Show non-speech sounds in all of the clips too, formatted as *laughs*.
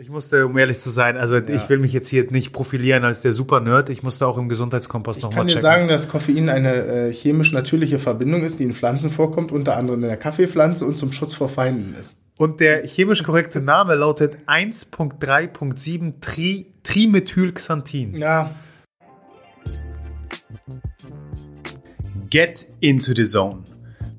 Ich musste, um ehrlich zu sein, also ja. ich will mich jetzt hier nicht profilieren als der Super-Nerd. Ich musste auch im Gesundheitskompass nochmal checken. Ich kann dir sagen, dass Koffein eine äh, chemisch natürliche Verbindung ist, die in Pflanzen vorkommt, unter anderem in der Kaffeepflanze und zum Schutz vor Feinden ist. Und der chemisch korrekte Name lautet 1.3.7 Tri Trimethylxanthin. Ja. Get into the zone.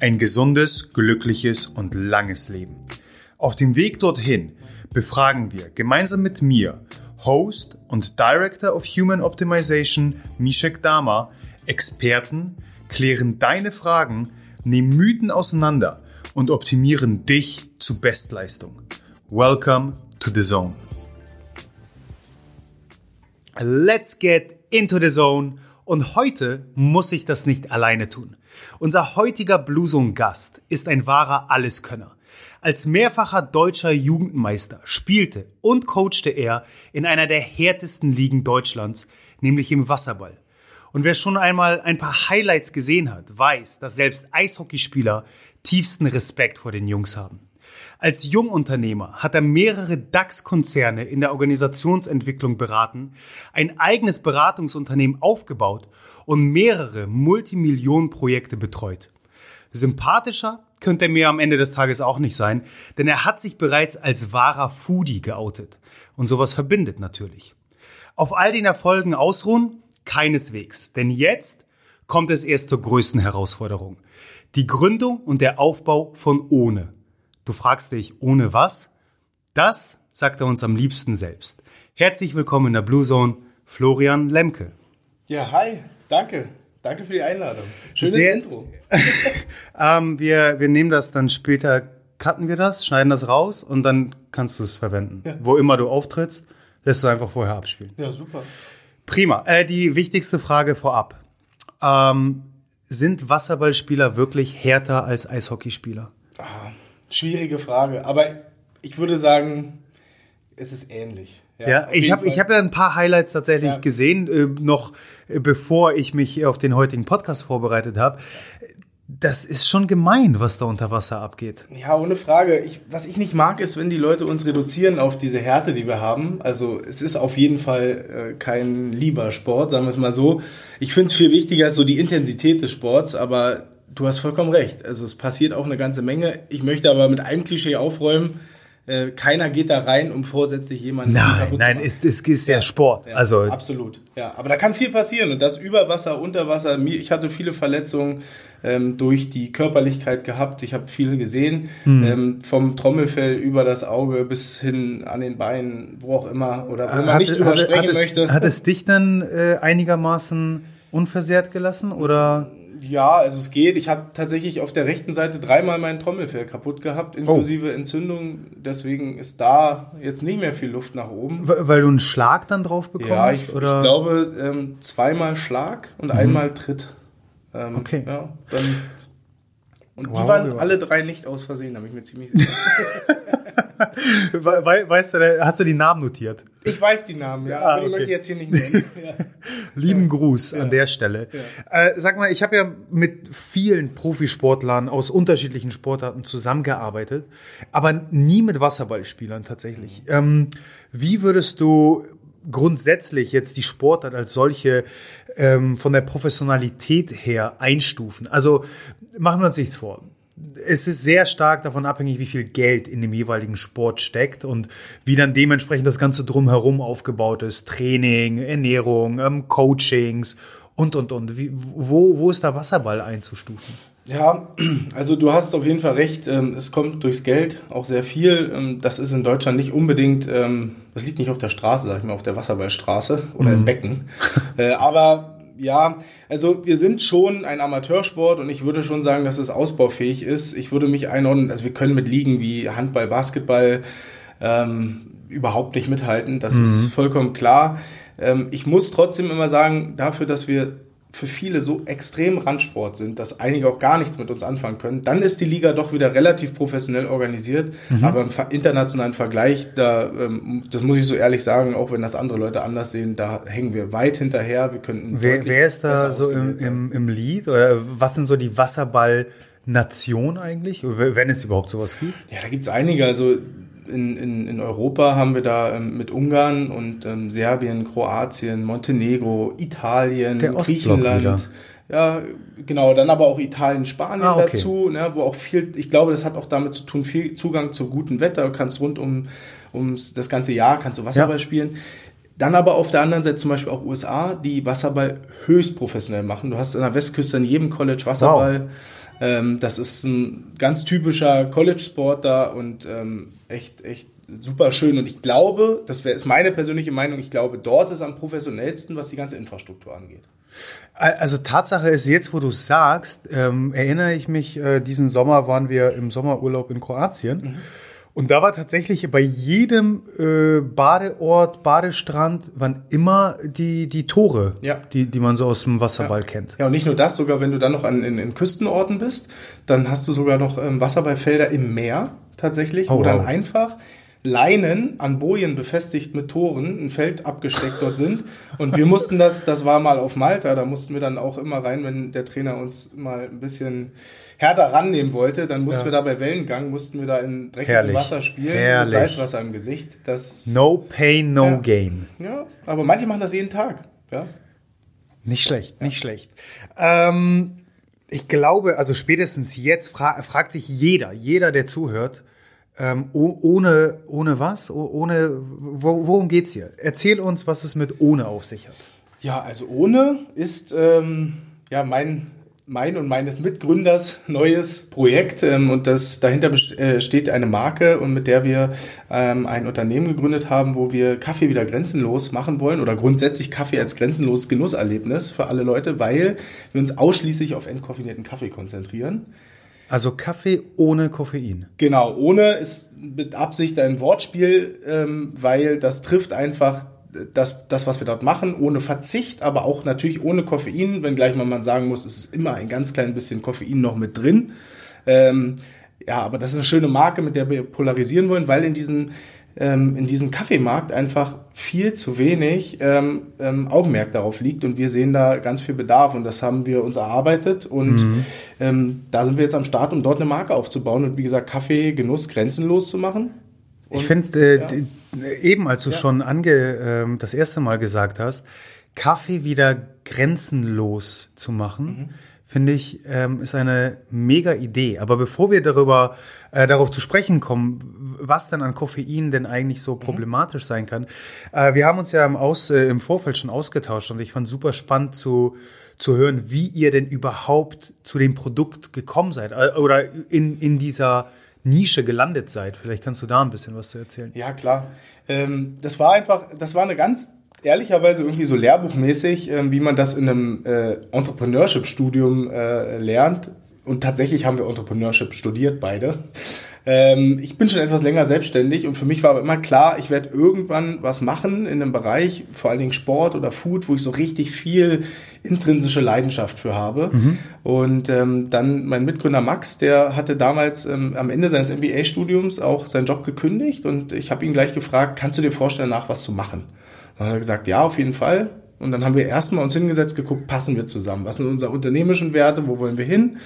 Ein gesundes, glückliches und langes Leben. Auf dem Weg dorthin befragen wir gemeinsam mit mir, Host und Director of Human Optimization Mishek Dama, Experten, klären deine Fragen, nehmen Mythen auseinander und optimieren dich zu Bestleistung. Welcome to the zone. Let's get into the zone. Und heute muss ich das nicht alleine tun. Unser heutiger Bluesong-Gast ist ein wahrer Alleskönner. Als mehrfacher deutscher Jugendmeister spielte und coachte er in einer der härtesten Ligen Deutschlands, nämlich im Wasserball. Und wer schon einmal ein paar Highlights gesehen hat, weiß, dass selbst Eishockeyspieler tiefsten Respekt vor den Jungs haben. Als Jungunternehmer hat er mehrere DAX-Konzerne in der Organisationsentwicklung beraten, ein eigenes Beratungsunternehmen aufgebaut und mehrere Multimillionenprojekte betreut. Sympathischer könnte er mir am Ende des Tages auch nicht sein, denn er hat sich bereits als wahrer Foodie geoutet. Und sowas verbindet natürlich. Auf all den Erfolgen ausruhen? Keineswegs. Denn jetzt kommt es erst zur größten Herausforderung. Die Gründung und der Aufbau von Ohne. Du fragst dich, ohne was? Das sagt er uns am liebsten selbst. Herzlich willkommen in der Blue Zone, Florian Lemke. Ja, hi, danke. Danke für die Einladung. Schönes Sehr, Intro. *laughs* ähm, wir, wir nehmen das dann später, cutten wir das, schneiden das raus und dann kannst du es verwenden. Ja. Wo immer du auftrittst, lässt du einfach vorher abspielen. Ja, super. Prima. Äh, die wichtigste Frage vorab. Ähm, sind Wasserballspieler wirklich härter als Eishockeyspieler? Ah, Schwierige Frage, aber ich würde sagen, es ist ähnlich. Ja, ich habe hab ja ein paar Highlights tatsächlich ja. gesehen, äh, noch äh, bevor ich mich auf den heutigen Podcast vorbereitet habe. Das ist schon gemein, was da unter Wasser abgeht. Ja, ohne Frage. Ich, was ich nicht mag, ist, wenn die Leute uns reduzieren auf diese Härte, die wir haben. Also es ist auf jeden Fall äh, kein lieber Sport, sagen wir es mal so. Ich finde es viel wichtiger so die Intensität des Sports, aber du hast vollkommen recht. Also es passiert auch eine ganze Menge. Ich möchte aber mit einem Klischee aufräumen. Äh, keiner geht da rein, um vorsätzlich jemanden nein, kaputt nein, zu machen. Nein, es ist ja Sport. Ja, also absolut. Ja, aber da kann viel passieren und das über Wasser, unter Wasser. Ich hatte viele Verletzungen ähm, durch die Körperlichkeit gehabt. Ich habe viel gesehen, hm. ähm, vom Trommelfell über das Auge bis hin an den Beinen, wo auch immer oder wo man hat, nicht drüber sprechen hat möchte. Es, hat es dich dann äh, einigermaßen unversehrt gelassen oder? Ja, also es geht. Ich habe tatsächlich auf der rechten Seite dreimal mein Trommelfell kaputt gehabt, inklusive oh. Entzündung. Deswegen ist da jetzt nicht mehr viel Luft nach oben. Weil du einen Schlag dann drauf bekommst? Ja, ich, oder? ich glaube ähm, zweimal Schlag und mhm. einmal Tritt. Ähm, okay. Ja, dann, und wow, die waren alle drei nicht aus Versehen, da bin ich mir ziemlich sicher. *laughs* weißt du, hast du die Namen notiert? Ich weiß die Namen, ja, ah, aber die okay. möchte ich jetzt hier nicht nennen. *laughs* Ja. Lieben Gruß ja. an der Stelle. Ja. Äh, sag mal, ich habe ja mit vielen Profisportlern aus unterschiedlichen Sportarten zusammengearbeitet, aber nie mit Wasserballspielern tatsächlich. Ähm, wie würdest du grundsätzlich jetzt die Sportart als solche ähm, von der Professionalität her einstufen? Also machen wir uns nichts vor es ist sehr stark davon abhängig, wie viel Geld in dem jeweiligen Sport steckt und wie dann dementsprechend das Ganze drumherum aufgebaut ist. Training, Ernährung, ähm, Coachings und, und, und. Wie, wo, wo ist da Wasserball einzustufen? Ja, also du hast auf jeden Fall recht. Ähm, es kommt durchs Geld auch sehr viel. Ähm, das ist in Deutschland nicht unbedingt, ähm, das liegt nicht auf der Straße, sag ich mal, auf der Wasserballstraße oder mhm. im Becken. Äh, aber ja, also wir sind schon ein Amateursport und ich würde schon sagen, dass es ausbaufähig ist. Ich würde mich einordnen, also wir können mit Ligen wie Handball, Basketball, ähm, überhaupt nicht mithalten. Das mhm. ist vollkommen klar. Ähm, ich muss trotzdem immer sagen, dafür, dass wir für viele so extrem Randsport sind, dass einige auch gar nichts mit uns anfangen können, dann ist die Liga doch wieder relativ professionell organisiert. Mhm. Aber im internationalen Vergleich, da, ähm, das muss ich so ehrlich sagen, auch wenn das andere Leute anders sehen, da hängen wir weit hinterher. Wir könnten wer, wer ist da so im, im, im Lead oder was sind so die Wasserball- Nation eigentlich, wenn es überhaupt sowas gibt? Ja, da gibt es einige. Also in, in, in Europa haben wir da ähm, mit Ungarn und ähm, Serbien, Kroatien, Montenegro, Italien, Der Griechenland. Wieder. Ja, genau, dann aber auch Italien, Spanien ah, okay. dazu, ne, wo auch viel, ich glaube, das hat auch damit zu tun, viel Zugang zu gutem Wetter. Du kannst rund um ums das ganze Jahr kannst du Wasserball ja. spielen. Dann aber auf der anderen Seite zum Beispiel auch USA, die Wasserball höchst professionell machen. Du hast an der Westküste in jedem College Wasserball. Wow. Ähm, das ist ein ganz typischer College-Sport da und ähm, echt, echt super schön. Und ich glaube, das wäre ist meine persönliche Meinung, ich glaube, dort ist am professionellsten, was die ganze Infrastruktur angeht. Also Tatsache ist jetzt, wo du sagst, ähm, erinnere ich mich, äh, diesen Sommer waren wir im Sommerurlaub in Kroatien. Mhm. Und da war tatsächlich bei jedem äh, Badeort, Badestrand, waren immer die, die Tore, ja. die, die man so aus dem Wasserball ja. kennt. Ja, und nicht nur das, sogar wenn du dann noch an, in, in Küstenorten bist, dann hast du sogar noch ähm, Wasserballfelder im Meer tatsächlich, oh, wo wow. einfach Leinen an Bojen befestigt mit Toren, ein Feld abgesteckt dort sind. Und wir mussten das, das war mal auf Malta, da mussten wir dann auch immer rein, wenn der Trainer uns mal ein bisschen härter rannehmen wollte, dann mussten ja. wir da bei Wellengang, mussten wir da in dreckigem Wasser spielen, Herrlich. mit Salzwasser im Gesicht. Das, no pain, no ja. gain. Ja, aber manche machen das jeden Tag. Ja. Nicht schlecht, nicht schlecht. Ähm, ich glaube, also spätestens jetzt fra fragt sich jeder, jeder, der zuhört, ähm, ohne, ohne was? Ohne, wo, worum geht's hier? Erzähl uns, was es mit ohne auf sich hat. Ja, also ohne ist ähm, ja mein mein und meines Mitgründers neues Projekt ähm, und das dahinter äh, steht eine Marke und mit der wir ähm, ein Unternehmen gegründet haben, wo wir Kaffee wieder grenzenlos machen wollen oder grundsätzlich Kaffee als grenzenloses Genusserlebnis für alle Leute, weil wir uns ausschließlich auf entkoffinierten Kaffee konzentrieren. Also Kaffee ohne Koffein. Genau, ohne ist mit Absicht ein Wortspiel, ähm, weil das trifft einfach das, das, was wir dort machen, ohne Verzicht, aber auch natürlich ohne Koffein, wenngleich man mal sagen muss, es ist immer ein ganz klein bisschen Koffein noch mit drin. Ähm, ja, aber das ist eine schöne Marke, mit der wir polarisieren wollen, weil in diesem, ähm, in diesem Kaffeemarkt einfach viel zu wenig ähm, ähm, Augenmerk darauf liegt und wir sehen da ganz viel Bedarf und das haben wir uns erarbeitet und mhm. ähm, da sind wir jetzt am Start, um dort eine Marke aufzubauen und wie gesagt Kaffee, Genuss grenzenlos zu machen. Und, ich finde, äh, ja eben als du ja. schon ange, äh, das erste Mal gesagt hast, Kaffee wieder grenzenlos zu machen, mhm. Finde ich, ähm, ist eine mega Idee. Aber bevor wir darüber, äh, darauf zu sprechen kommen, was denn an Koffein denn eigentlich so mhm. problematisch sein kann, äh, wir haben uns ja im, Aus, äh, im Vorfeld schon ausgetauscht und ich fand super spannend zu, zu hören, wie ihr denn überhaupt zu dem Produkt gekommen seid äh, oder in, in dieser Nische gelandet seid. Vielleicht kannst du da ein bisschen was zu erzählen. Ja, klar. Ähm, das war einfach, das war eine ganz ehrlicherweise irgendwie so lehrbuchmäßig, ähm, wie man das in einem äh, Entrepreneurship-Studium äh, lernt. Und tatsächlich haben wir Entrepreneurship studiert, beide. Ähm, ich bin schon etwas länger selbstständig und für mich war aber immer klar, ich werde irgendwann was machen in einem Bereich, vor allen Dingen Sport oder Food, wo ich so richtig viel intrinsische Leidenschaft für habe. Mhm. Und ähm, dann mein Mitgründer Max, der hatte damals ähm, am Ende seines MBA-Studiums auch seinen Job gekündigt und ich habe ihn gleich gefragt, kannst du dir vorstellen, nach was zu machen? Und dann hat er gesagt, ja, auf jeden Fall. Und dann haben wir erstmal uns hingesetzt, geguckt, passen wir zusammen? Was sind unsere unternehmischen Werte? Wo wollen wir hin?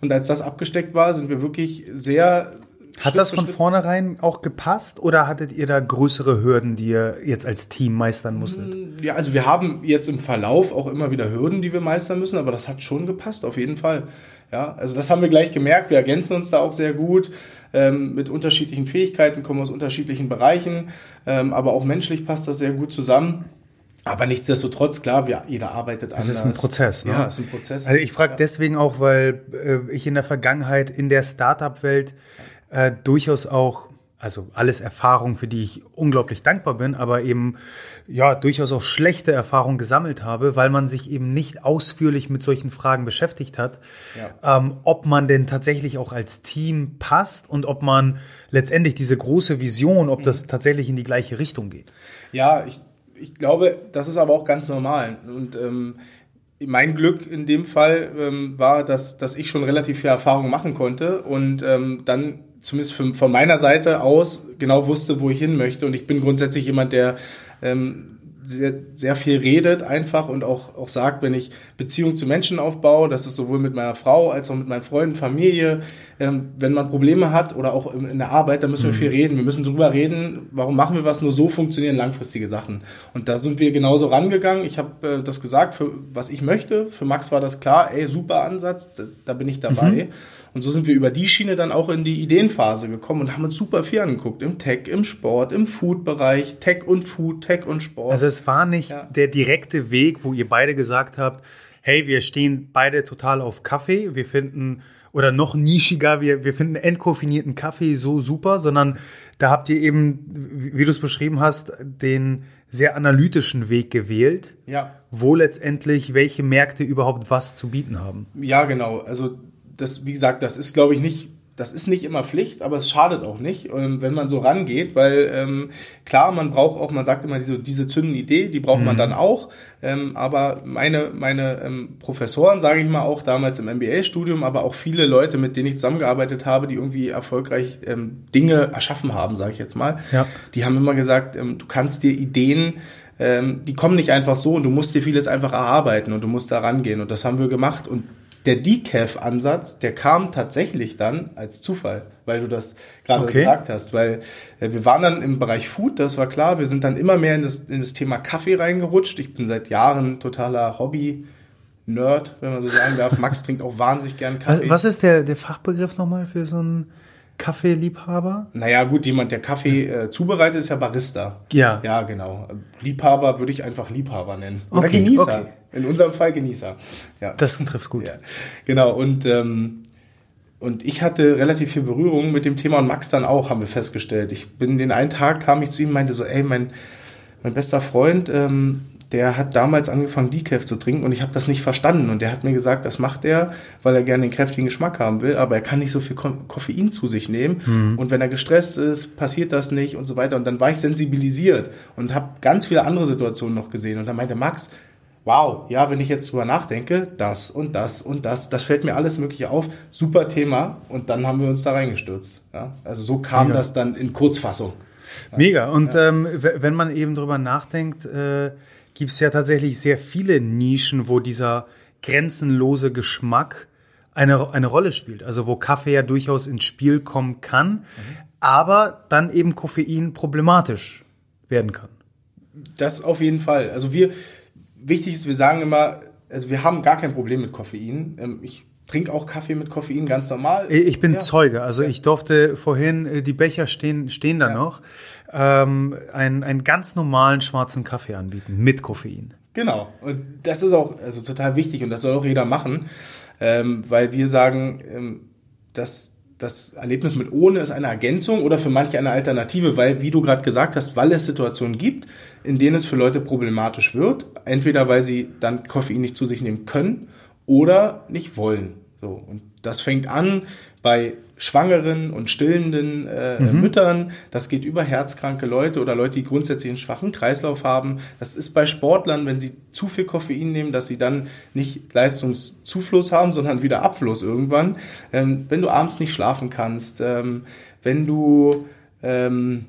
Und als das abgesteckt war, sind wir wirklich sehr hat das von vornherein auch gepasst oder hattet ihr da größere Hürden, die ihr jetzt als Team meistern musstet? Mm, ja, also wir haben jetzt im Verlauf auch immer wieder Hürden, die wir meistern müssen, aber das hat schon gepasst, auf jeden Fall. Ja, also das haben wir gleich gemerkt. Wir ergänzen uns da auch sehr gut ähm, mit unterschiedlichen Fähigkeiten, kommen aus unterschiedlichen Bereichen, ähm, aber auch menschlich passt das sehr gut zusammen. Aber nichtsdestotrotz, klar, wir, jeder arbeitet anders. Es ist ein Prozess. Ne? Ja, es ist ein Prozess. Also ich frage ja. deswegen auch, weil äh, ich in der Vergangenheit in der Startup-Welt äh, durchaus auch also alles Erfahrungen, für die ich unglaublich dankbar bin, aber eben ja durchaus auch schlechte Erfahrungen gesammelt habe, weil man sich eben nicht ausführlich mit solchen Fragen beschäftigt hat, ja. ähm, ob man denn tatsächlich auch als Team passt und ob man letztendlich diese große Vision, ob das mhm. tatsächlich in die gleiche Richtung geht. Ja, ich, ich glaube, das ist aber auch ganz normal und ähm, mein Glück in dem Fall ähm, war, dass, dass ich schon relativ viel Erfahrung machen konnte und ähm, dann zumindest von, von meiner Seite aus genau wusste, wo ich hin möchte. Und ich bin grundsätzlich jemand, der ähm, sehr, sehr viel redet einfach und auch, auch sagt, wenn ich Beziehung zu Menschen aufbaue, das ist sowohl mit meiner Frau als auch mit meinen Freunden, Familie, ähm, wenn man Probleme hat oder auch in, der Arbeit, dann müssen wir mhm. viel reden. Wir müssen drüber reden, warum machen wir was, nur so funktionieren langfristige Sachen. Und da sind wir genauso rangegangen. Ich habe äh, das gesagt, für was ich möchte. Für Max war das klar, ey, super Ansatz, da, da bin ich dabei. Mhm. Und so sind wir über die Schiene dann auch in die Ideenphase gekommen und haben uns super viel angeguckt. Im Tech, im Sport, im Food-Bereich, Tech und Food, Tech und Sport. Also es war nicht ja. der direkte Weg, wo ihr beide gesagt habt, hey, wir stehen beide total auf Kaffee, wir finden oder noch nischiger, wir, wir finden entkoffinierten Kaffee so super, sondern da habt ihr eben, wie du es beschrieben hast, den sehr analytischen Weg gewählt, ja. wo letztendlich welche Märkte überhaupt was zu bieten haben. Ja, genau. Also das, wie gesagt, das ist, glaube ich, nicht das ist nicht immer Pflicht, aber es schadet auch nicht, ähm, wenn man so rangeht, weil ähm, klar, man braucht auch, man sagt immer diese, diese zündende Idee, die braucht mhm. man dann auch. Ähm, aber meine, meine ähm, Professoren, sage ich mal auch damals im MBA-Studium, aber auch viele Leute, mit denen ich zusammengearbeitet habe, die irgendwie erfolgreich ähm, Dinge erschaffen haben, sage ich jetzt mal, ja. die haben immer gesagt, ähm, du kannst dir Ideen die kommen nicht einfach so und du musst dir vieles einfach erarbeiten und du musst da rangehen. Und das haben wir gemacht. Und der Decaf-Ansatz, der kam tatsächlich dann als Zufall, weil du das gerade okay. gesagt hast. Weil äh, wir waren dann im Bereich Food, das war klar. Wir sind dann immer mehr in das, in das Thema Kaffee reingerutscht. Ich bin seit Jahren totaler Hobby. Nerd, wenn man so sagen darf. Max *laughs* trinkt auch wahnsinnig gern Kaffee. Was, was ist der, der Fachbegriff nochmal für so einen Kaffeeliebhaber? Naja, gut, jemand, der Kaffee äh, zubereitet, ist ja Barista. Ja. Ja, genau. Liebhaber würde ich einfach Liebhaber nennen. Oder okay, Genießer. Okay. In unserem Fall Genießer. Ja. Das trifft gut. Ja. Genau, und, ähm, und ich hatte relativ viel Berührung mit dem Thema und Max dann auch, haben wir festgestellt. Ich bin den einen Tag, kam ich zu ihm und meinte so, ey, mein, mein bester Freund, ähm, der hat damals angefangen, Decaf zu trinken und ich habe das nicht verstanden. Und der hat mir gesagt, das macht er, weil er gerne den kräftigen Geschmack haben will, aber er kann nicht so viel Koffein zu sich nehmen. Mhm. Und wenn er gestresst ist, passiert das nicht und so weiter. Und dann war ich sensibilisiert und habe ganz viele andere Situationen noch gesehen. Und dann meinte Max, wow, ja, wenn ich jetzt drüber nachdenke, das und das und das, das fällt mir alles Mögliche auf. Super Thema. Und dann haben wir uns da reingestürzt. Ja? Also so kam Mega. das dann in Kurzfassung. Mega. Und ja. ähm, wenn man eben drüber nachdenkt, äh, gibt es ja tatsächlich sehr viele Nischen, wo dieser grenzenlose Geschmack eine, eine Rolle spielt. Also wo Kaffee ja durchaus ins Spiel kommen kann, mhm. aber dann eben Koffein problematisch werden kann. Das auf jeden Fall. Also wir, wichtig ist, wir sagen immer, also wir haben gar kein Problem mit Koffein. Ähm, ich trinke auch Kaffee mit Koffein ganz normal. Ich bin ja. Zeuge. Also ich durfte vorhin, äh, die Becher stehen, stehen da ja. noch, ähm, einen, einen ganz normalen schwarzen Kaffee anbieten mit Koffein. Genau. Und das ist auch also total wichtig und das soll auch jeder machen, ähm, weil wir sagen, ähm, dass das Erlebnis mit ohne ist eine Ergänzung oder für manche eine Alternative, weil, wie du gerade gesagt hast, weil es Situationen gibt, in denen es für Leute problematisch wird. Entweder weil sie dann Koffein nicht zu sich nehmen können oder nicht wollen. So, und das fängt an bei schwangeren und stillenden äh, mhm. Müttern. Das geht über herzkranke Leute oder Leute, die grundsätzlich einen schwachen Kreislauf haben. Das ist bei Sportlern, wenn sie zu viel Koffein nehmen, dass sie dann nicht Leistungszufluss haben, sondern wieder Abfluss irgendwann. Ähm, wenn du abends nicht schlafen kannst, ähm, wenn du ähm,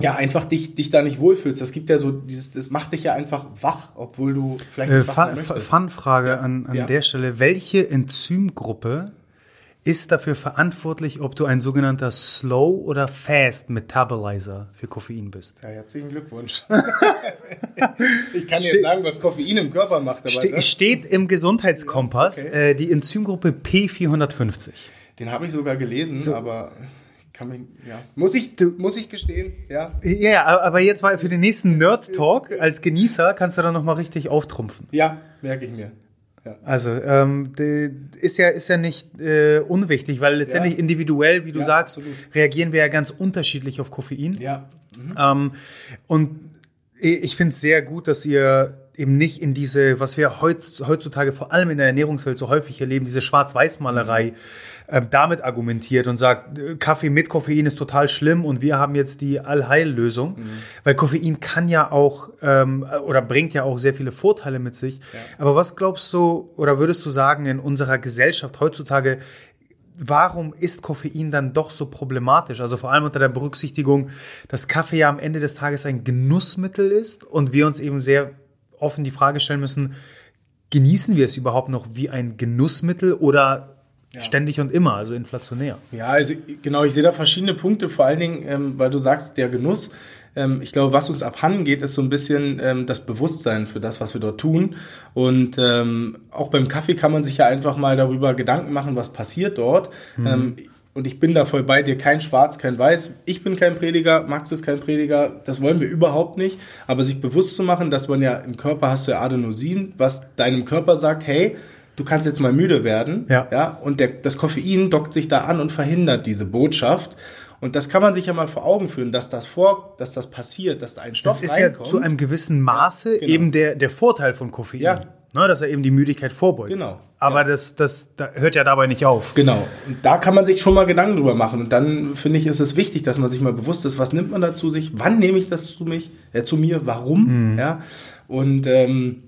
ja, einfach dich, dich da nicht wohlfühlst. Das gibt ja so dieses, das macht dich ja einfach wach, obwohl du vielleicht äh, Fun-Frage an, an ja. der Stelle. Welche Enzymgruppe ist dafür verantwortlich, ob du ein sogenannter Slow- oder Fast-Metabolizer für Koffein bist. Ja, herzlichen Glückwunsch. *laughs* ich kann jetzt sagen, was Koffein im Körper macht. Aber Ste steht im Gesundheitskompass okay. äh, die Enzymgruppe P450. Den habe ich sogar gelesen, so. aber mich, ja. Muss ich, muss ich gestehen, ja. Ja, aber jetzt war für den nächsten Nerd-Talk als Genießer kannst du dann nochmal richtig auftrumpfen. Ja, merke ich mir. Ja. Also ähm, ist ja ist ja nicht äh, unwichtig, weil letztendlich ja. individuell, wie du ja, sagst, absolut. reagieren wir ja ganz unterschiedlich auf Koffein. Ja. Mhm. Ähm, und ich finde es sehr gut, dass ihr eben nicht in diese, was wir heutzutage vor allem in der Ernährungswelt so häufig erleben, diese Schwarz-Weiß-Malerei. Mhm äh, damit argumentiert und sagt, äh, Kaffee mit Koffein ist total schlimm und wir haben jetzt die Allheillösung. Mhm. Weil Koffein kann ja auch ähm, oder bringt ja auch sehr viele Vorteile mit sich. Ja. Aber was glaubst du oder würdest du sagen in unserer Gesellschaft heutzutage, warum ist Koffein dann doch so problematisch? Also vor allem unter der Berücksichtigung, dass Kaffee ja am Ende des Tages ein Genussmittel ist und wir uns eben sehr offen die Frage stellen müssen, genießen wir es überhaupt noch wie ein Genussmittel oder ja. Ständig und immer, also inflationär. Ja, also genau, ich sehe da verschiedene Punkte, vor allen Dingen, ähm, weil du sagst, der Genuss. Ähm, ich glaube, was uns abhanden geht, ist so ein bisschen ähm, das Bewusstsein für das, was wir dort tun. Und ähm, auch beim Kaffee kann man sich ja einfach mal darüber Gedanken machen, was passiert dort. Mhm. Ähm, und ich bin da voll bei dir, kein Schwarz, kein Weiß. Ich bin kein Prediger, Max ist kein Prediger, das wollen wir überhaupt nicht. Aber sich bewusst zu machen, dass man ja im Körper hast du ja Adenosin, was deinem Körper sagt, hey, du kannst jetzt mal müde werden. Ja. ja und der, das Koffein dockt sich da an und verhindert diese Botschaft. Und das kann man sich ja mal vor Augen führen, dass das vor, dass das passiert, dass da ein Stoff Das ist reinkommt. ja zu einem gewissen Maße genau. eben der, der Vorteil von Koffein. Ja. Ne, dass er eben die Müdigkeit vorbeugt. Genau. Aber ja. das, das, das hört ja dabei nicht auf. Genau. Und da kann man sich schon mal Gedanken drüber machen. Und dann finde ich, ist es wichtig, dass man sich mal bewusst ist, was nimmt man da zu sich, wann nehme ich das zu mich, äh, zu mir, warum, mhm. ja. Und ähm,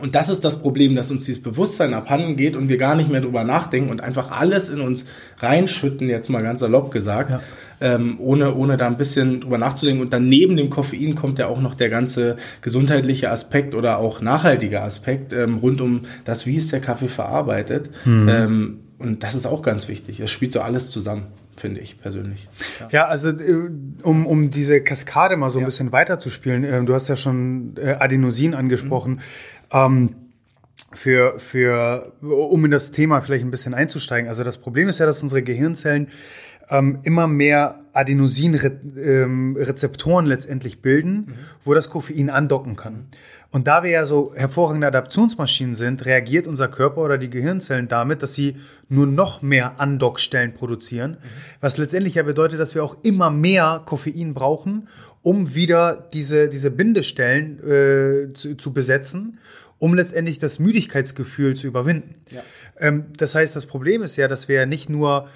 und das ist das Problem, dass uns dieses Bewusstsein abhanden geht und wir gar nicht mehr drüber nachdenken und einfach alles in uns reinschütten, jetzt mal ganz salopp gesagt, ja. ähm, ohne, ohne da ein bisschen drüber nachzudenken. Und dann neben dem Koffein kommt ja auch noch der ganze gesundheitliche Aspekt oder auch nachhaltige Aspekt ähm, rund um das, wie ist der Kaffee verarbeitet. Mhm. Ähm, und das ist auch ganz wichtig. Es spielt so alles zusammen finde ich persönlich. Ja, ja also äh, um, um diese Kaskade mal so ein ja. bisschen weiterzuspielen, äh, du hast ja schon äh, Adenosin angesprochen. Mhm. Ähm, für, für, um in das Thema vielleicht ein bisschen einzusteigen. Also das Problem ist ja, dass unsere Gehirnzellen ähm, immer mehr Adenosin-Rezeptoren ähm, letztendlich bilden, mhm. wo das Koffein andocken kann. Und da wir ja so hervorragende Adaptionsmaschinen sind, reagiert unser Körper oder die Gehirnzellen damit, dass sie nur noch mehr Andockstellen produzieren, mhm. was letztendlich ja bedeutet, dass wir auch immer mehr Koffein brauchen, um wieder diese, diese Bindestellen äh, zu, zu besetzen, um letztendlich das Müdigkeitsgefühl zu überwinden. Ja. Ähm, das heißt, das Problem ist ja, dass wir ja nicht nur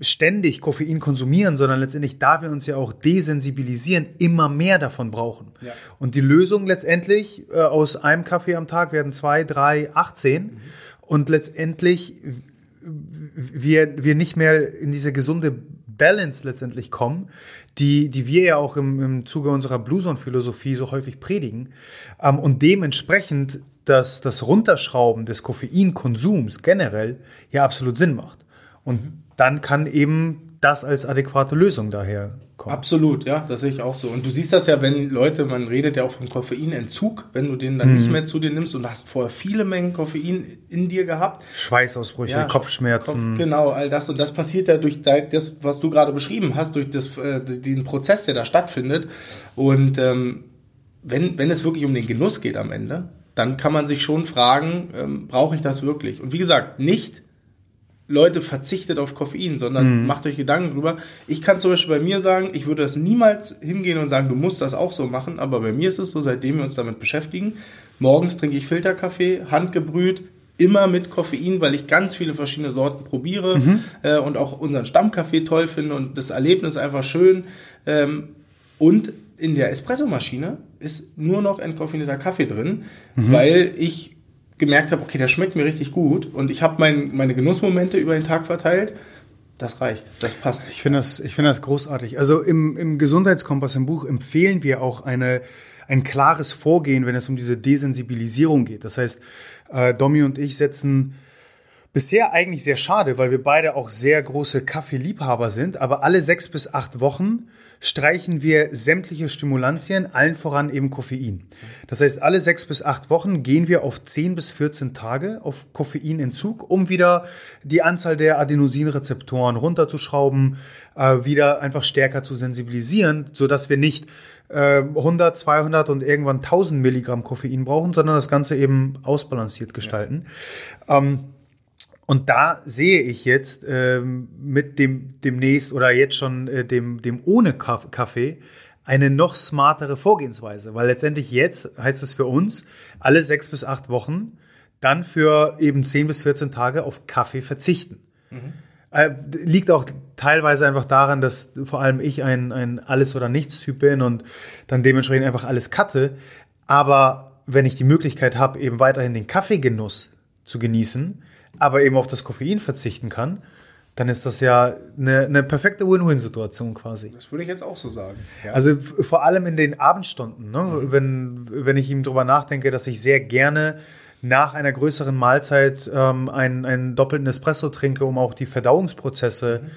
ständig Koffein konsumieren, sondern letztendlich, da wir uns ja auch desensibilisieren, immer mehr davon brauchen. Ja. Und die Lösung letztendlich äh, aus einem Kaffee am Tag werden zwei, drei, 18. Mhm. Und letztendlich wir, wir nicht mehr in diese gesunde Balance letztendlich kommen, die, die wir ja auch im, im Zuge unserer Blueson-Philosophie so häufig predigen. Ähm, und dementsprechend dass das Runterschrauben des Koffeinkonsums generell ja absolut Sinn macht. Und mhm dann kann eben das als adäquate Lösung daher kommen. Absolut, ja, das sehe ich auch so. Und du siehst das ja, wenn Leute, man redet ja auch vom Koffeinentzug, wenn du den dann mhm. nicht mehr zu dir nimmst und hast vorher viele Mengen Koffein in dir gehabt. Schweißausbrüche, ja, Kopfschmerzen. Kopf, genau, all das. Und das passiert ja durch das, was du gerade beschrieben hast, durch das, äh, den Prozess, der da stattfindet. Und ähm, wenn, wenn es wirklich um den Genuss geht am Ende, dann kann man sich schon fragen, ähm, brauche ich das wirklich? Und wie gesagt, nicht Leute verzichtet auf Koffein, sondern mhm. macht euch Gedanken drüber. Ich kann zum Beispiel bei mir sagen, ich würde das niemals hingehen und sagen, du musst das auch so machen, aber bei mir ist es so, seitdem wir uns damit beschäftigen, morgens trinke ich Filterkaffee, handgebrüht, immer mit Koffein, weil ich ganz viele verschiedene Sorten probiere mhm. äh, und auch unseren Stammkaffee toll finde und das Erlebnis einfach schön. Ähm, und in der Espressomaschine ist nur noch entkoffinierter Kaffee drin, mhm. weil ich gemerkt habe, okay, der schmeckt mir richtig gut und ich habe mein, meine Genussmomente über den Tag verteilt. Das reicht, das passt. Ich finde das, ich das großartig. Also im, im Gesundheitskompass im Buch empfehlen wir auch eine, ein klares Vorgehen, wenn es um diese Desensibilisierung geht. Das heißt, äh, Domi und ich setzen Bisher eigentlich sehr schade, weil wir beide auch sehr große Kaffeeliebhaber sind, aber alle sechs bis acht Wochen streichen wir sämtliche Stimulantien, allen voran eben Koffein. Das heißt, alle sechs bis acht Wochen gehen wir auf 10 bis 14 Tage auf Koffeinentzug, um wieder die Anzahl der Adenosinrezeptoren runterzuschrauben, äh, wieder einfach stärker zu sensibilisieren, sodass wir nicht äh, 100, 200 und irgendwann 1000 Milligramm Koffein brauchen, sondern das Ganze eben ausbalanciert gestalten. Ja. Ähm, und da sehe ich jetzt ähm, mit dem demnächst oder jetzt schon äh, dem, dem ohne Kaffee eine noch smartere Vorgehensweise, weil letztendlich jetzt heißt es für uns alle sechs bis acht Wochen dann für eben zehn bis 14 Tage auf Kaffee verzichten. Mhm. Äh, liegt auch teilweise einfach daran, dass vor allem ich ein, ein Alles- oder Nichts-Typ bin und dann dementsprechend einfach alles cutte. Aber wenn ich die Möglichkeit habe, eben weiterhin den Kaffeegenuss zu genießen, aber eben auf das Koffein verzichten kann, dann ist das ja eine, eine perfekte Win-Win-Situation quasi. Das würde ich jetzt auch so sagen. Ja. Also vor allem in den Abendstunden, ne? mhm. wenn, wenn ich ihm drüber nachdenke, dass ich sehr gerne nach einer größeren Mahlzeit ähm, einen, einen doppelten Espresso trinke, um auch die Verdauungsprozesse mhm.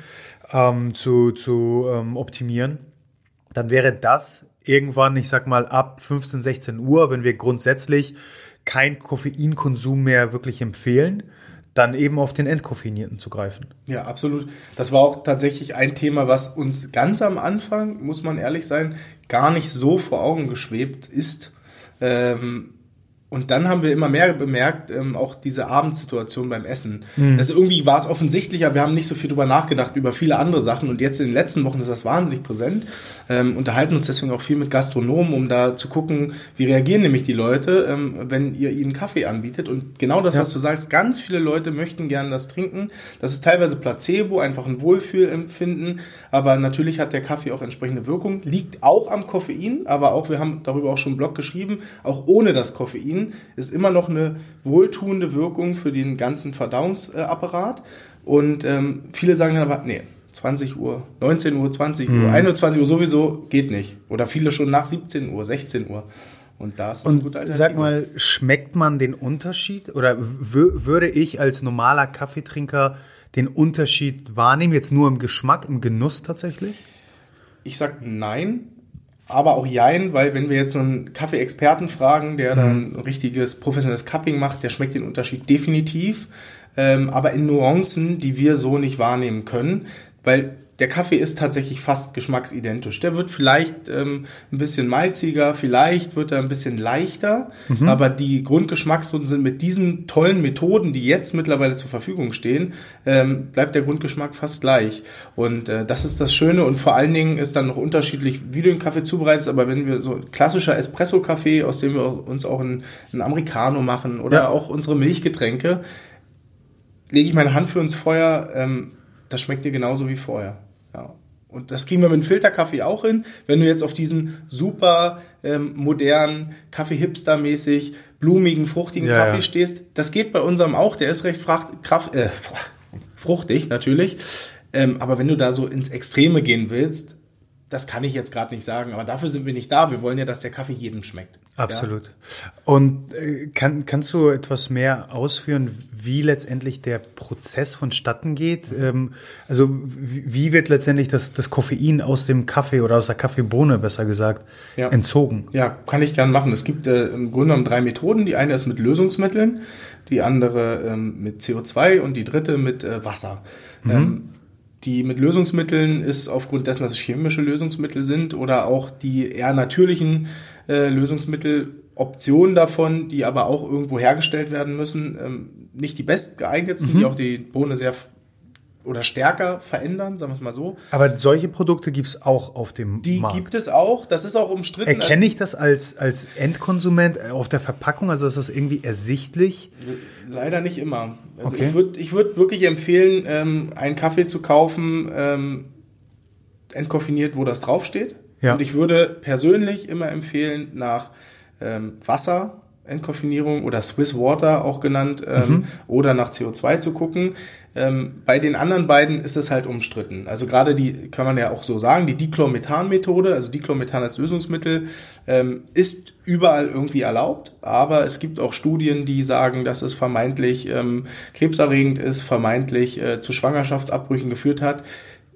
ähm, zu, zu ähm, optimieren, dann wäre das irgendwann, ich sag mal, ab 15, 16 Uhr, wenn wir grundsätzlich kein Koffeinkonsum mehr wirklich empfehlen, dann eben auf den Entkoffinierten zu greifen. Ja, absolut. Das war auch tatsächlich ein Thema, was uns ganz am Anfang, muss man ehrlich sein, gar nicht so vor Augen geschwebt ist. Ähm, und dann haben wir immer mehr bemerkt, ähm, auch diese Abendsituation beim Essen. Mhm. Also irgendwie war es offensichtlicher, wir haben nicht so viel drüber nachgedacht, über viele andere Sachen. Und jetzt in den letzten Wochen ist das wahnsinnig präsent. Ähm, unterhalten uns deswegen auch viel mit Gastronomen, um da zu gucken, wie reagieren nämlich die Leute, ähm, wenn ihr ihnen Kaffee anbietet. Und genau das, ja. was du sagst, ganz viele Leute möchten gerne das trinken. Das ist teilweise Placebo, einfach ein Wohlfühlempfinden. Aber natürlich hat der Kaffee auch entsprechende Wirkung. Liegt auch am Koffein, aber auch, wir haben darüber auch schon einen Blog geschrieben, auch ohne das Koffein ist immer noch eine wohltuende Wirkung für den ganzen Verdauungsapparat. Und ähm, viele sagen dann aber, nee, 20 Uhr, 19 Uhr, 20 Uhr, mhm. 21 Uhr sowieso geht nicht. Oder viele schon nach 17 Uhr, 16 Uhr. Und da ist Und sag mal, schmeckt man den Unterschied? Oder würde ich als normaler Kaffeetrinker den Unterschied wahrnehmen? Jetzt nur im Geschmack, im Genuss tatsächlich? Ich sag nein aber auch Jein, weil wenn wir jetzt einen Kaffee-Experten fragen, der dann mhm. ein richtiges professionelles Cupping macht, der schmeckt den Unterschied definitiv, ähm, aber in Nuancen, die wir so nicht wahrnehmen können, weil der Kaffee ist tatsächlich fast geschmacksidentisch. Der wird vielleicht ähm, ein bisschen malziger, vielleicht wird er ein bisschen leichter, mhm. aber die Grundgeschmacksnoten sind mit diesen tollen Methoden, die jetzt mittlerweile zur Verfügung stehen, ähm, bleibt der Grundgeschmack fast gleich. Und äh, das ist das Schöne und vor allen Dingen ist dann noch unterschiedlich, wie du den Kaffee zubereitest, aber wenn wir so klassischer Espresso-Kaffee, aus dem wir uns auch einen, einen Americano machen oder ja. auch unsere Milchgetränke, lege ich meine Hand für ins Feuer, ähm, das schmeckt dir genauso wie vorher. Ja. Und das kriegen wir mit dem Filterkaffee auch hin. Wenn du jetzt auf diesen super ähm, modernen, Kaffee-Hipster-mäßig, blumigen, fruchtigen ja, Kaffee ja. stehst, das geht bei unserem auch. Der ist recht fracht, kraft, äh, *laughs* fruchtig natürlich. Ähm, aber wenn du da so ins Extreme gehen willst, das kann ich jetzt gerade nicht sagen, aber dafür sind wir nicht da. Wir wollen ja, dass der Kaffee jedem schmeckt. Absolut. Ja? Und äh, kann, kannst du etwas mehr ausführen, wie letztendlich der Prozess vonstatten geht? Ähm, also wie wird letztendlich das, das Koffein aus dem Kaffee oder aus der Kaffeebohne, besser gesagt, ja. entzogen? Ja, kann ich gern machen. Es gibt äh, im Grunde genommen drei Methoden. Die eine ist mit Lösungsmitteln, die andere ähm, mit CO2 und die dritte mit äh, Wasser. Mhm. Ähm, die mit Lösungsmitteln ist aufgrund dessen, dass es chemische Lösungsmittel sind oder auch die eher natürlichen äh, Lösungsmittel, Optionen davon, die aber auch irgendwo hergestellt werden müssen, ähm, nicht die bestgeeignetsten, mhm. die auch die Bohne sehr oder stärker verändern, sagen wir es mal so. Aber solche Produkte gibt es auch auf dem die Markt. Die gibt es auch, das ist auch umstritten. Erkenne ich das als, als Endkonsument auf der Verpackung? Also ist das irgendwie ersichtlich? Leider nicht immer. Also okay. ich würde ich würd wirklich empfehlen, ähm, einen Kaffee zu kaufen, ähm, entkoffiniert, wo das draufsteht. Ja. Und ich würde persönlich immer empfehlen, nach ähm, Wasser Entkoffinierung oder Swiss Water auch genannt ähm, mhm. oder nach CO2 zu gucken. Ähm, bei den anderen beiden ist es halt umstritten. Also gerade die, kann man ja auch so sagen, die Dichlormethan-Methode, also Dichlormethan als Lösungsmittel, ähm, ist überall irgendwie erlaubt, aber es gibt auch Studien, die sagen, dass es vermeintlich ähm, krebserregend ist, vermeintlich äh, zu Schwangerschaftsabbrüchen geführt hat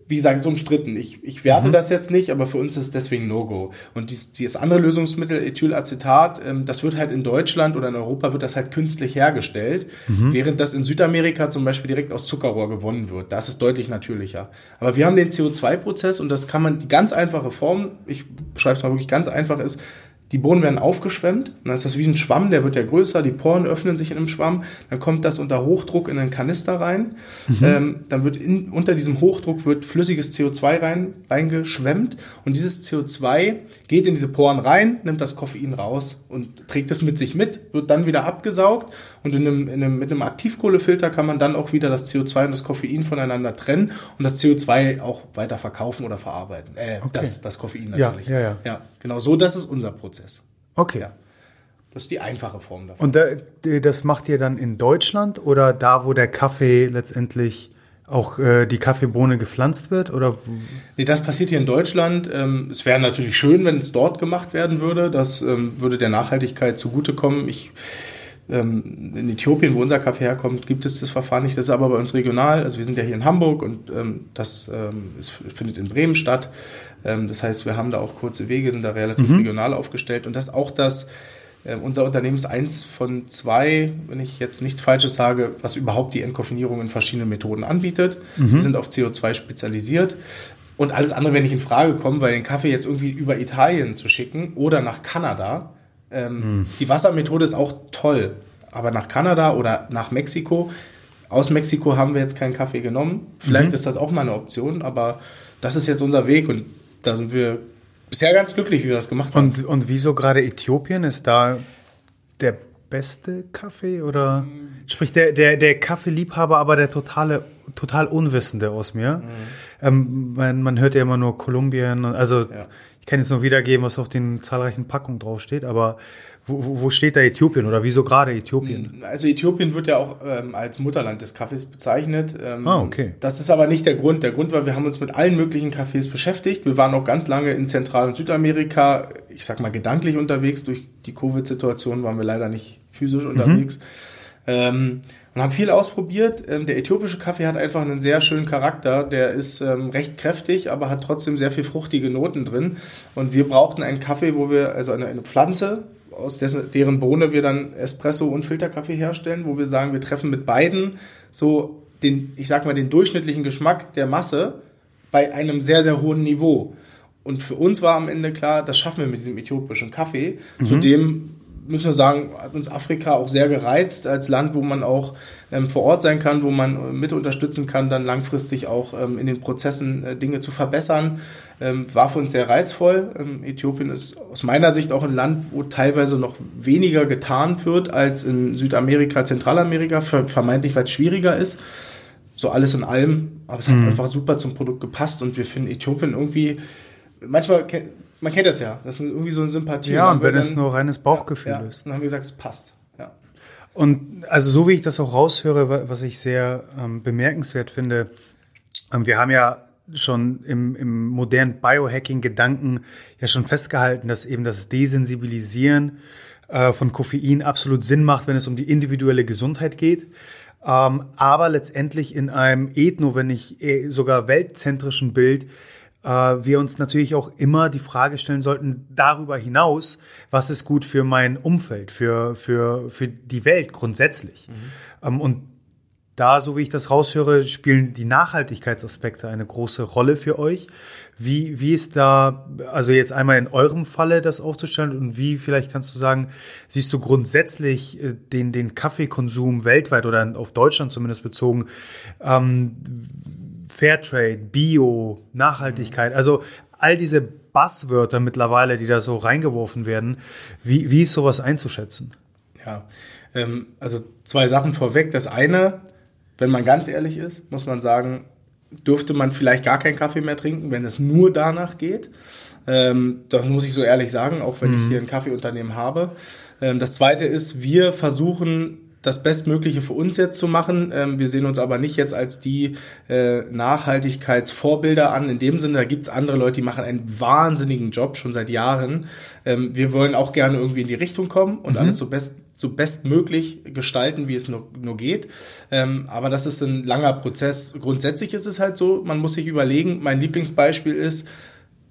wie gesagt, ist umstritten. Ich, ich werte mhm. das jetzt nicht, aber für uns ist es deswegen No-Go. Und dies, dieses andere Lösungsmittel, Ethylacetat, ähm, das wird halt in Deutschland oder in Europa wird das halt künstlich hergestellt, mhm. während das in Südamerika zum Beispiel direkt aus Zuckerrohr gewonnen wird. Das ist deutlich natürlicher. Aber wir haben den CO2-Prozess und das kann man, die ganz einfache Form, ich beschreibe es mal wirklich ganz einfach, ist, die Bohnen werden aufgeschwemmt, dann ist das wie ein Schwamm, der wird ja größer, die Poren öffnen sich in einem Schwamm, dann kommt das unter Hochdruck in einen Kanister rein, mhm. ähm, dann wird in, unter diesem Hochdruck wird flüssiges CO2 rein, reingeschwemmt. Und dieses CO2 geht in diese Poren rein, nimmt das Koffein raus und trägt es mit sich mit, wird dann wieder abgesaugt und in einem, in einem, mit einem Aktivkohlefilter kann man dann auch wieder das CO2 und das Koffein voneinander trennen und das CO2 auch weiter verkaufen oder verarbeiten. Äh, okay. das, das Koffein natürlich. Ja, ja, ja. ja, genau so, das ist unser Prozess. Okay. Ja. Das ist die einfache Form davon. Und da, das macht ihr dann in Deutschland oder da, wo der Kaffee letztendlich auch äh, die Kaffeebohne gepflanzt wird? Oder? Nee, das passiert hier in Deutschland. Ähm, es wäre natürlich schön, wenn es dort gemacht werden würde. Das ähm, würde der Nachhaltigkeit zugutekommen. Ich in Äthiopien, wo unser Kaffee herkommt, gibt es das Verfahren nicht. Das ist aber bei uns regional. Also wir sind ja hier in Hamburg und ähm, das ähm, ist, findet in Bremen statt. Ähm, das heißt, wir haben da auch kurze Wege, sind da relativ mhm. regional aufgestellt. Und das ist auch das, äh, unser Unternehmen ist eins von zwei, wenn ich jetzt nichts Falsches sage, was überhaupt die Entkoffinierung in verschiedenen Methoden anbietet. Mhm. Wir sind auf CO2 spezialisiert. Und alles andere, wenn ich in Frage komme, weil den Kaffee jetzt irgendwie über Italien zu schicken oder nach Kanada, ähm, mhm. Die Wassermethode ist auch toll, aber nach Kanada oder nach Mexiko, aus Mexiko haben wir jetzt keinen Kaffee genommen. Vielleicht mhm. ist das auch mal eine Option, aber das ist jetzt unser Weg und da sind wir bisher ganz glücklich, wie wir das gemacht haben. Und, und wieso gerade Äthiopien? Ist da der beste Kaffee oder mhm. sprich der, der, der Kaffeeliebhaber, aber der totale, total Unwissende aus mir? Mhm. Ähm, man, man hört ja immer nur Kolumbien, also ja. Ich kann jetzt nur wiedergeben, was auf den zahlreichen Packungen draufsteht, aber wo, wo steht da Äthiopien oder wieso gerade Äthiopien? Also Äthiopien wird ja auch ähm, als Mutterland des Kaffees bezeichnet. Ähm, ah, okay. Das ist aber nicht der Grund. Der Grund war, wir haben uns mit allen möglichen Kaffees beschäftigt. Wir waren auch ganz lange in Zentral- und Südamerika, ich sag mal gedanklich unterwegs. Durch die Covid-Situation waren wir leider nicht physisch unterwegs. Mhm. Ähm, und haben viel ausprobiert. Ähm, der äthiopische Kaffee hat einfach einen sehr schönen Charakter. Der ist ähm, recht kräftig, aber hat trotzdem sehr viel fruchtige Noten drin. Und wir brauchten einen Kaffee, wo wir, also eine, eine Pflanze, aus dessen, deren Bohne wir dann Espresso und Filterkaffee herstellen, wo wir sagen, wir treffen mit beiden so den, ich sag mal, den durchschnittlichen Geschmack der Masse bei einem sehr, sehr hohen Niveau. Und für uns war am Ende klar, das schaffen wir mit diesem äthiopischen Kaffee. Mhm. Zudem müssen wir sagen, hat uns Afrika auch sehr gereizt als Land, wo man auch ähm, vor Ort sein kann, wo man äh, mit unterstützen kann, dann langfristig auch ähm, in den Prozessen äh, Dinge zu verbessern. Ähm, war für uns sehr reizvoll. Ähm, Äthiopien ist aus meiner Sicht auch ein Land, wo teilweise noch weniger getan wird als in Südamerika, Zentralamerika, vermeintlich weil es schwieriger ist. So alles in allem, aber es hat mhm. einfach super zum Produkt gepasst und wir finden Äthiopien irgendwie manchmal man kennt das ja. Das ist irgendwie so eine Sympathie. Ja, und wenn dann, es nur reines Bauchgefühl ja, ist. Dann haben wir gesagt, es passt. Ja. Und also so wie ich das auch raushöre, was ich sehr ähm, bemerkenswert finde, ähm, wir haben ja schon im, im modernen Biohacking-Gedanken ja schon festgehalten, dass eben das Desensibilisieren äh, von Koffein absolut Sinn macht, wenn es um die individuelle Gesundheit geht. Ähm, aber letztendlich in einem ethno, wenn nicht eh sogar weltzentrischen Bild äh, wir uns natürlich auch immer die Frage stellen sollten, darüber hinaus, was ist gut für mein Umfeld, für, für, für die Welt grundsätzlich. Mhm. Ähm, und da, so wie ich das raushöre, spielen die Nachhaltigkeitsaspekte eine große Rolle für euch. Wie, wie ist da, also jetzt einmal in eurem Falle das aufzustellen und wie, vielleicht kannst du sagen, siehst du grundsätzlich äh, den, den Kaffeekonsum weltweit oder auf Deutschland zumindest bezogen, ähm, Fairtrade, Bio, Nachhaltigkeit, also all diese Buzzwörter mittlerweile, die da so reingeworfen werden. Wie, wie ist sowas einzuschätzen? Ja, ähm, also zwei Sachen vorweg. Das eine, wenn man ganz ehrlich ist, muss man sagen, dürfte man vielleicht gar keinen Kaffee mehr trinken, wenn es nur danach geht. Ähm, das muss ich so ehrlich sagen, auch wenn mhm. ich hier ein Kaffeeunternehmen habe. Ähm, das zweite ist, wir versuchen das Bestmögliche für uns jetzt zu machen. Ähm, wir sehen uns aber nicht jetzt als die äh, Nachhaltigkeitsvorbilder an. In dem Sinne, da gibt's andere Leute, die machen einen wahnsinnigen Job schon seit Jahren. Ähm, wir wollen auch gerne irgendwie in die Richtung kommen und mhm. alles so best so bestmöglich gestalten, wie es nur, nur geht. Ähm, aber das ist ein langer Prozess. Grundsätzlich ist es halt so, man muss sich überlegen, mein Lieblingsbeispiel ist,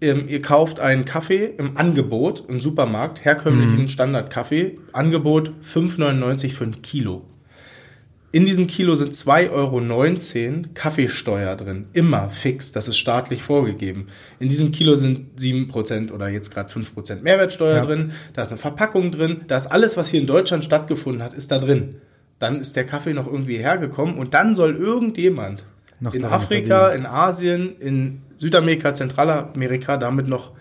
ähm, ihr kauft einen Kaffee im Angebot im Supermarkt, herkömmlichen mhm. Standardkaffee, Angebot 5,99 für ein Kilo. In diesem Kilo sind 2,19 Euro Kaffeesteuer drin. Immer fix. Das ist staatlich vorgegeben. In diesem Kilo sind 7% oder jetzt gerade 5% Mehrwertsteuer ja. drin. Da ist eine Verpackung drin. Da ist alles, was hier in Deutschland stattgefunden hat, ist da drin. Dann ist der Kaffee noch irgendwie hergekommen und dann soll irgendjemand noch in Afrika, verdienen. in Asien, in Südamerika, Zentralamerika damit noch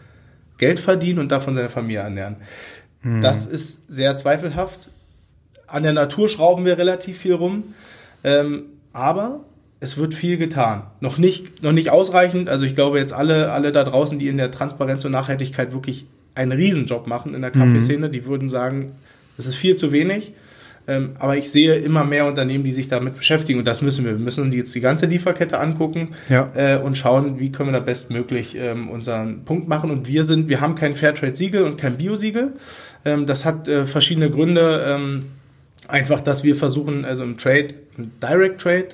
Geld verdienen und davon seine Familie ernähren. Hm. Das ist sehr zweifelhaft. An der Natur schrauben wir relativ viel rum, ähm, aber es wird viel getan. Noch nicht, noch nicht ausreichend. Also ich glaube jetzt alle, alle da draußen, die in der Transparenz und Nachhaltigkeit wirklich einen Riesenjob machen in der Kaffeeszene, mhm. die würden sagen, das ist viel zu wenig. Ähm, aber ich sehe immer mehr Unternehmen, die sich damit beschäftigen und das müssen wir. Wir müssen uns jetzt die ganze Lieferkette angucken ja. äh, und schauen, wie können wir da bestmöglich ähm, unseren Punkt machen. Und wir sind, wir haben kein Fairtrade-Siegel und kein Bio-Siegel. Ähm, das hat äh, verschiedene Gründe. Einfach, dass wir versuchen, also im Trade, im Direct Trade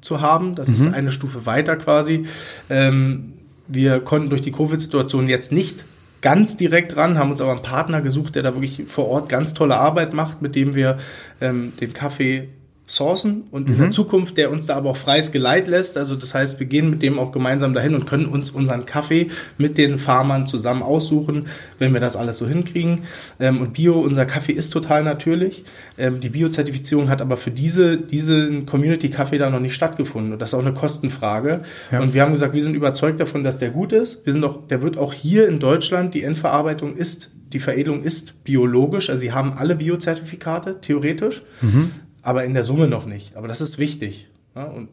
zu haben. Das mhm. ist eine Stufe weiter quasi. Wir konnten durch die Covid-Situation jetzt nicht ganz direkt ran, haben uns aber einen Partner gesucht, der da wirklich vor Ort ganz tolle Arbeit macht, mit dem wir ähm, den Kaffee sourcen und mhm. in der Zukunft, der uns da aber auch freies Geleit lässt. Also das heißt, wir gehen mit dem auch gemeinsam dahin und können uns unseren Kaffee mit den Farmern zusammen aussuchen, wenn wir das alles so hinkriegen. Ähm, und Bio, unser Kaffee ist total natürlich. Ähm, die Bio-Zertifizierung hat aber für diese, diesen Community-Kaffee da noch nicht stattgefunden. Und das ist auch eine Kostenfrage. Ja. Und wir haben gesagt, wir sind überzeugt davon, dass der gut ist. Wir sind auch, der wird auch hier in Deutschland, die Endverarbeitung ist die Veredelung ist biologisch, also sie haben alle Biozertifikate, theoretisch. Mhm aber in der Summe noch nicht. Aber das ist wichtig. Ja, und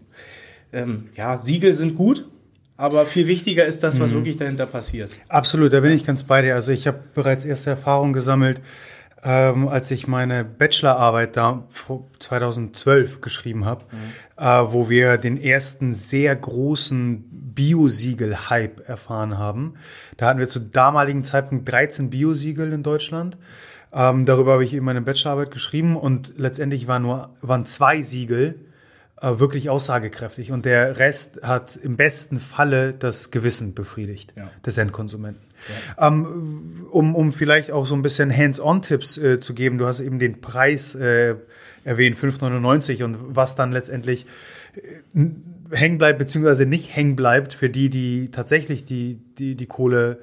ähm, ja, Siegel sind gut, aber viel wichtiger ist das, was mhm. wirklich dahinter passiert. Absolut, da bin ich ganz bei dir. Also ich habe bereits erste Erfahrungen gesammelt, ähm, als ich meine Bachelorarbeit da 2012 geschrieben habe, mhm. äh, wo wir den ersten sehr großen Biosiegel-Hype erfahren haben. Da hatten wir zu damaligen Zeitpunkt 13 Biosiegel in Deutschland. Ähm, darüber habe ich eben meine Bachelorarbeit geschrieben und letztendlich waren nur waren zwei Siegel äh, wirklich aussagekräftig und der Rest hat im besten Falle das Gewissen befriedigt ja. des Endkonsumenten. Ja. Ähm, um, um vielleicht auch so ein bisschen Hands-on-Tipps äh, zu geben, du hast eben den Preis äh, erwähnt, 5,99 und was dann letztendlich äh, hängen bleibt, beziehungsweise nicht hängen bleibt für die, die tatsächlich die, die, die Kohle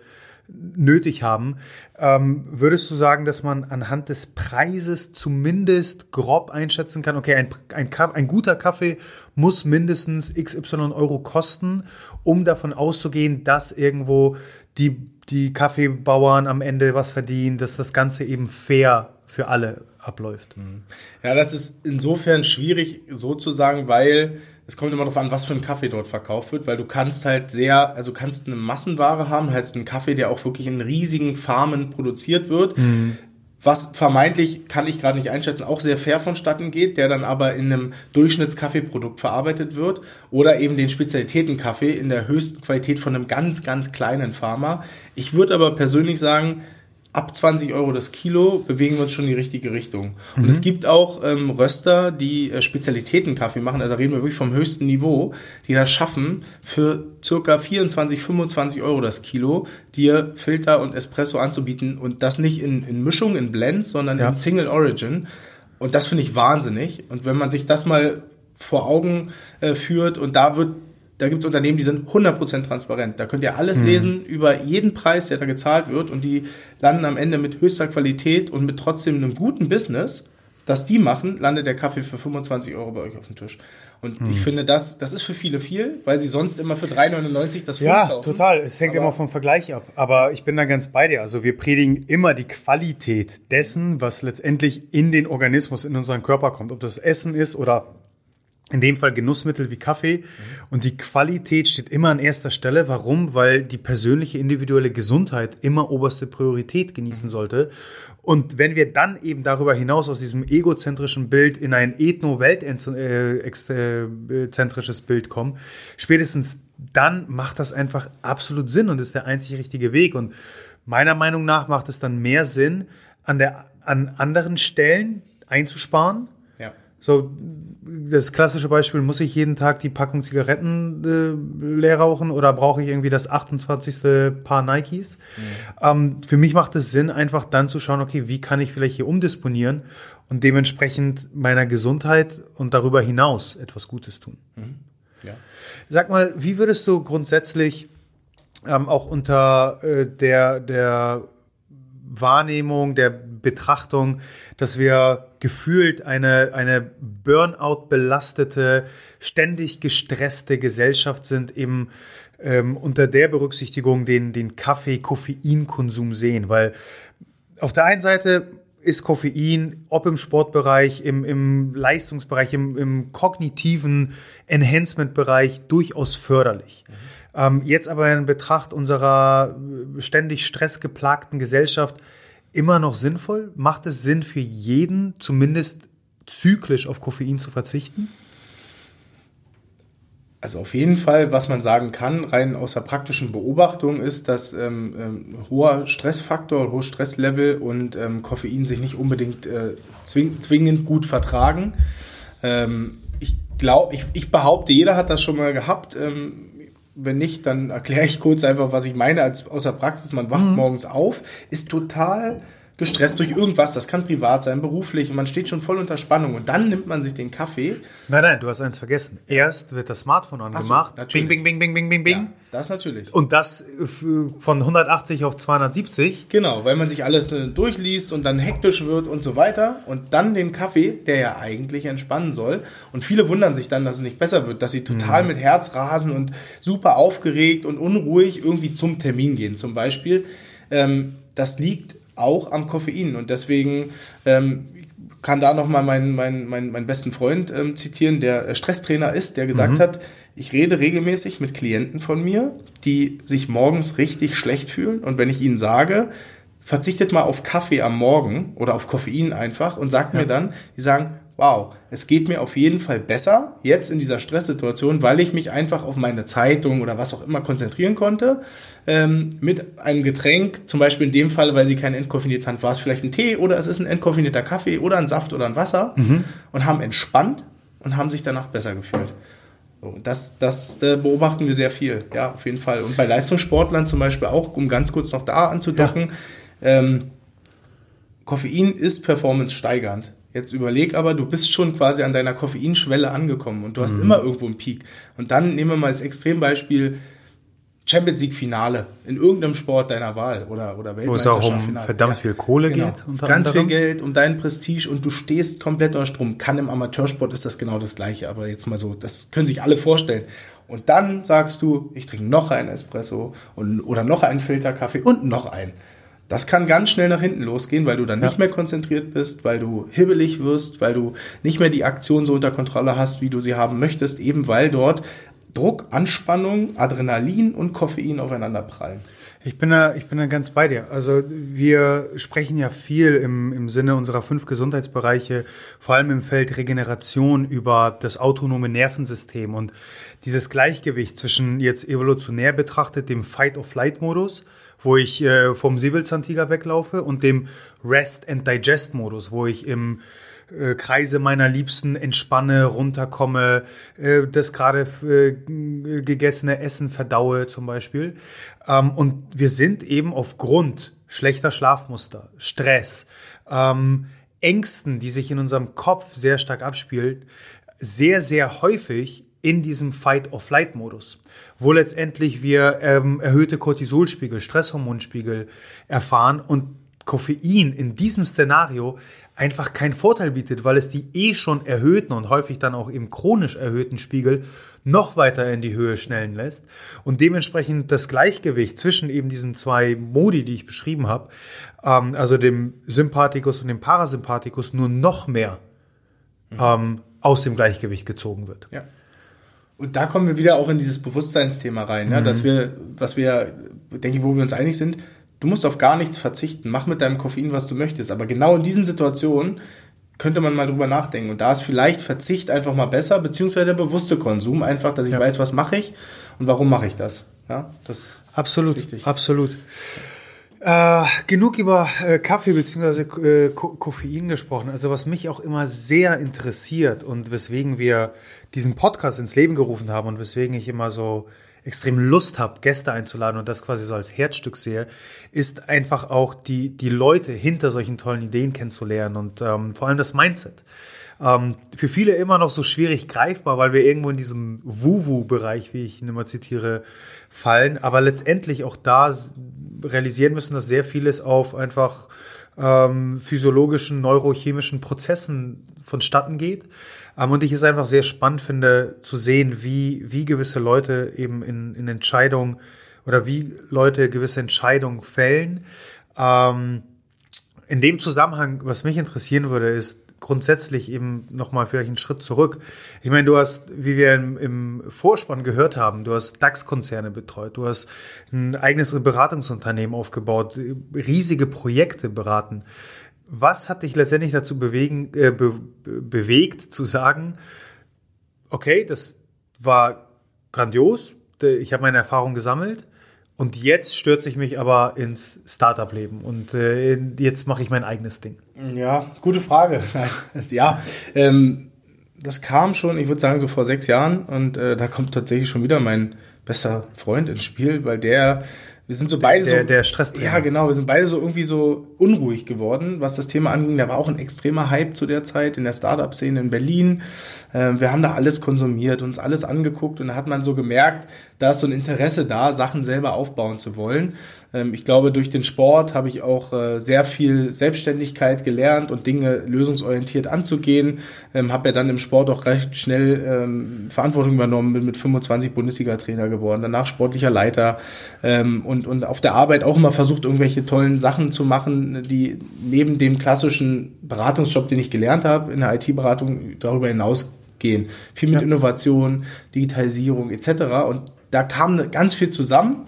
nötig haben. Ähm, würdest du sagen, dass man anhand des Preises zumindest grob einschätzen kann, okay, ein, ein, ein guter Kaffee muss mindestens XY Euro kosten, um davon auszugehen, dass irgendwo die, die Kaffeebauern am Ende was verdienen, dass das Ganze eben fair für alle abläuft? Ja, das ist insofern schwierig sozusagen, weil es kommt immer darauf an, was für ein Kaffee dort verkauft wird, weil du kannst halt sehr, also kannst eine Massenware haben, heißt einen Kaffee, der auch wirklich in riesigen Farmen produziert wird. Mhm. Was vermeintlich, kann ich gerade nicht einschätzen, auch sehr fair vonstatten geht, der dann aber in einem Durchschnittskaffeeprodukt verarbeitet wird. Oder eben den Spezialitätenkaffee in der höchsten Qualität von einem ganz, ganz kleinen Farmer. Ich würde aber persönlich sagen, ab 20 Euro das Kilo bewegen wir uns schon in die richtige Richtung. Und mhm. es gibt auch ähm, Röster, die äh, Spezialitätenkaffee machen, also da reden wir wirklich vom höchsten Niveau, die das schaffen, für circa 24, 25 Euro das Kilo, dir Filter und Espresso anzubieten und das nicht in, in Mischung, in Blends, sondern ja. in Single Origin. Und das finde ich wahnsinnig. Und wenn man sich das mal vor Augen äh, führt und da wird da gibt es Unternehmen, die sind 100% transparent. Da könnt ihr alles mhm. lesen über jeden Preis, der da gezahlt wird und die landen am Ende mit höchster Qualität und mit trotzdem einem guten Business, das die machen, landet der Kaffee für 25 Euro bei euch auf dem Tisch. Und mhm. ich finde, das, das ist für viele viel, weil sie sonst immer für 3,99 das Pfund Ja, kaufen. total. Es hängt Aber immer vom Vergleich ab. Aber ich bin da ganz bei dir. Also wir predigen immer die Qualität dessen, was letztendlich in den Organismus, in unseren Körper kommt. Ob das Essen ist oder in dem Fall Genussmittel wie Kaffee. Mhm. Und die Qualität steht immer an erster Stelle. Warum? Weil die persönliche individuelle Gesundheit immer oberste Priorität genießen mhm. sollte. Und wenn wir dann eben darüber hinaus aus diesem egozentrischen Bild in ein ethno-weltzentrisches Bild kommen, spätestens dann macht das einfach absolut Sinn und ist der einzig richtige Weg. Und meiner Meinung nach macht es dann mehr Sinn, an, der, an anderen Stellen einzusparen. So, das klassische Beispiel, muss ich jeden Tag die Packung Zigaretten äh, leer rauchen oder brauche ich irgendwie das 28. Paar Nikes? Mhm. Ähm, für mich macht es Sinn, einfach dann zu schauen, okay, wie kann ich vielleicht hier umdisponieren und dementsprechend meiner Gesundheit und darüber hinaus etwas Gutes tun. Mhm. Ja. Sag mal, wie würdest du grundsätzlich ähm, auch unter äh, der, der Wahrnehmung, der Betrachtung, dass wir gefühlt eine, eine Burnout-belastete, ständig gestresste Gesellschaft sind, eben ähm, unter der Berücksichtigung den, den Kaffee-Koffeinkonsum sehen. Weil auf der einen Seite ist Koffein, ob im Sportbereich, im, im Leistungsbereich, im, im kognitiven Enhancement-Bereich durchaus förderlich. Mhm. Ähm, jetzt aber in Betracht unserer ständig stressgeplagten Gesellschaft immer noch sinnvoll? Macht es Sinn für jeden, zumindest zyklisch auf Koffein zu verzichten? Also auf jeden Fall, was man sagen kann, rein aus der praktischen Beobachtung ist, dass ähm, ähm, hoher Stressfaktor, hohes Stresslevel und ähm, Koffein sich nicht unbedingt äh, zwing zwingend gut vertragen. Ähm, ich glaube, ich, ich, behaupte, jeder hat das schon mal gehabt. Wenn nicht, dann erkläre ich kurz einfach, was ich meine als aus der Praxis. Man wacht mhm. morgens auf, ist total gestresst durch irgendwas. Das kann privat sein, beruflich und man steht schon voll unter Spannung. Und dann nimmt man sich den Kaffee. Nein, nein, du hast eins vergessen. Erst wird das Smartphone angemacht. So, bing, bing, bing, bing, bing, bing, bing. Ja, das natürlich. Und das von 180 auf 270. Genau, weil man sich alles äh, durchliest und dann hektisch wird und so weiter. Und dann den Kaffee, der ja eigentlich entspannen soll. Und viele wundern sich dann, dass es nicht besser wird, dass sie total mhm. mit Herz rasen und super aufgeregt und unruhig irgendwie zum Termin gehen, zum Beispiel. Ähm, das liegt auch am Koffein. Und deswegen ähm, kann da nochmal meinen, meinen, meinen, meinen besten Freund ähm, zitieren, der Stresstrainer ist, der gesagt mhm. hat, ich rede regelmäßig mit Klienten von mir, die sich morgens richtig schlecht fühlen. Und wenn ich ihnen sage, verzichtet mal auf Kaffee am Morgen oder auf Koffein einfach und sagt ja. mir dann, die sagen, wow, es geht mir auf jeden Fall besser jetzt in dieser Stresssituation, weil ich mich einfach auf meine Zeitung oder was auch immer konzentrieren konnte. Ähm, mit einem Getränk, zum Beispiel in dem Fall, weil sie keinen entkoffiniert hat, war es vielleicht ein Tee oder es ist ein entkoffinierter Kaffee oder ein Saft oder ein Wasser mhm. und haben entspannt und haben sich danach besser gefühlt. das, das äh, beobachten wir sehr viel, ja, auf jeden Fall. Und bei Leistungssportlern zum Beispiel auch, um ganz kurz noch da anzudocken, ja. ähm, Koffein ist performance steigernd. Jetzt überleg aber, du bist schon quasi an deiner Koffeinschwelle angekommen und du hast mhm. immer irgendwo einen Peak. Und dann nehmen wir mal als Extrembeispiel Champions League Finale in irgendeinem Sport deiner Wahl oder, oder Weltmeisterschaft. Wo es auch um verdammt ja. viel Kohle genau. geht. Ganz anderem. viel Geld, um dein Prestige und du stehst komplett unter Strom. Kann im Amateursport ist das genau das Gleiche, aber jetzt mal so, das können sich alle vorstellen. Und dann sagst du, ich trinke noch einen Espresso und, oder noch einen Filterkaffee und noch einen. Das kann ganz schnell nach hinten losgehen, weil du dann ja. nicht mehr konzentriert bist, weil du hibbelig wirst, weil du nicht mehr die Aktion so unter Kontrolle hast, wie du sie haben möchtest, eben weil dort Druck, Anspannung, Adrenalin und Koffein aufeinander prallen. Ich bin da, ich bin da ganz bei dir. Also wir sprechen ja viel im, im Sinne unserer fünf Gesundheitsbereiche, vor allem im Feld Regeneration über das autonome Nervensystem und dieses Gleichgewicht zwischen jetzt evolutionär betrachtet dem Fight-of-Flight-Modus, wo ich äh, vom Säbelzahntiger weglaufe und dem Rest and Digest Modus, wo ich im äh, Kreise meiner Liebsten entspanne, runterkomme, äh, das gerade äh, gegessene Essen verdaue zum Beispiel. Ähm, und wir sind eben aufgrund schlechter Schlafmuster, Stress, ähm, Ängsten, die sich in unserem Kopf sehr stark abspielen, sehr, sehr häufig in diesem Fight-or-Flight-Modus, wo letztendlich wir ähm, erhöhte Cortisolspiegel, Stresshormonspiegel erfahren und Koffein in diesem Szenario einfach keinen Vorteil bietet, weil es die eh schon erhöhten und häufig dann auch eben chronisch erhöhten Spiegel noch weiter in die Höhe schnellen lässt und dementsprechend das Gleichgewicht zwischen eben diesen zwei Modi, die ich beschrieben habe, ähm, also dem Sympathikus und dem Parasympathikus, nur noch mehr mhm. ähm, aus dem Gleichgewicht gezogen wird. Ja. Und da kommen wir wieder auch in dieses Bewusstseinsthema rein, mhm. ja, dass wir, was wir, denke ich, wo wir uns einig sind, Du musst auf gar nichts verzichten. Mach mit deinem Koffein, was du möchtest. Aber genau in diesen Situationen könnte man mal drüber nachdenken. Und da ist vielleicht Verzicht einfach mal besser, beziehungsweise der bewusste Konsum einfach, dass ich ja. weiß, was mache ich und warum mache ich das. Ja, das absolut, ist wichtig. absolut. Äh, genug über äh, Kaffee bzw. Äh, Ko Koffein gesprochen. Also was mich auch immer sehr interessiert und weswegen wir diesen Podcast ins Leben gerufen haben und weswegen ich immer so extrem Lust habe, Gäste einzuladen und das quasi so als Herzstück sehe, ist einfach auch die, die Leute hinter solchen tollen Ideen kennenzulernen und ähm, vor allem das Mindset. Ähm, für viele immer noch so schwierig greifbar, weil wir irgendwo in diesem Wuwu-Bereich, wie ich ihn immer zitiere, fallen, aber letztendlich auch da realisieren müssen, dass sehr vieles auf einfach ähm, physiologischen, neurochemischen Prozessen vonstatten geht ähm, und ich es einfach sehr spannend finde zu sehen, wie, wie gewisse Leute eben in, in Entscheidungen oder wie Leute gewisse Entscheidungen fällen. Ähm, in dem Zusammenhang, was mich interessieren würde, ist grundsätzlich eben nochmal vielleicht einen Schritt zurück. Ich meine, du hast, wie wir im, im Vorspann gehört haben, du hast DAX-Konzerne betreut, du hast ein eigenes Beratungsunternehmen aufgebaut, riesige Projekte beraten. Was hat dich letztendlich dazu bewegen, äh, be, bewegt, zu sagen, okay, das war grandios, ich habe meine Erfahrung gesammelt und jetzt stürze ich mich aber ins Startup-Leben und äh, jetzt mache ich mein eigenes Ding. Ja, gute Frage. *laughs* ja, ähm, das kam schon, ich würde sagen, so vor sechs Jahren und äh, da kommt tatsächlich schon wieder mein bester Freund ins Spiel, weil der wir sind so beide der, so. Der Stress. Ja, genau. Wir sind beide so irgendwie so unruhig geworden, was das Thema anging. Da war auch ein extremer Hype zu der Zeit in der Startup-Szene in Berlin. Ähm, wir haben da alles konsumiert, uns alles angeguckt und da hat man so gemerkt, da ist so ein Interesse da, Sachen selber aufbauen zu wollen. Ähm, ich glaube, durch den Sport habe ich auch äh, sehr viel Selbstständigkeit gelernt und Dinge lösungsorientiert anzugehen. Ähm, habe ja dann im Sport auch recht schnell ähm, Verantwortung übernommen, bin mit 25 Bundesliga-Trainer geworden, danach sportlicher Leiter und, und auf der Arbeit auch immer versucht, irgendwelche tollen Sachen zu machen, die neben dem klassischen Beratungsjob, den ich gelernt habe, in der IT-Beratung darüber hinausgehen. Viel mit ja. Innovation, Digitalisierung etc. Und da kam ganz viel zusammen.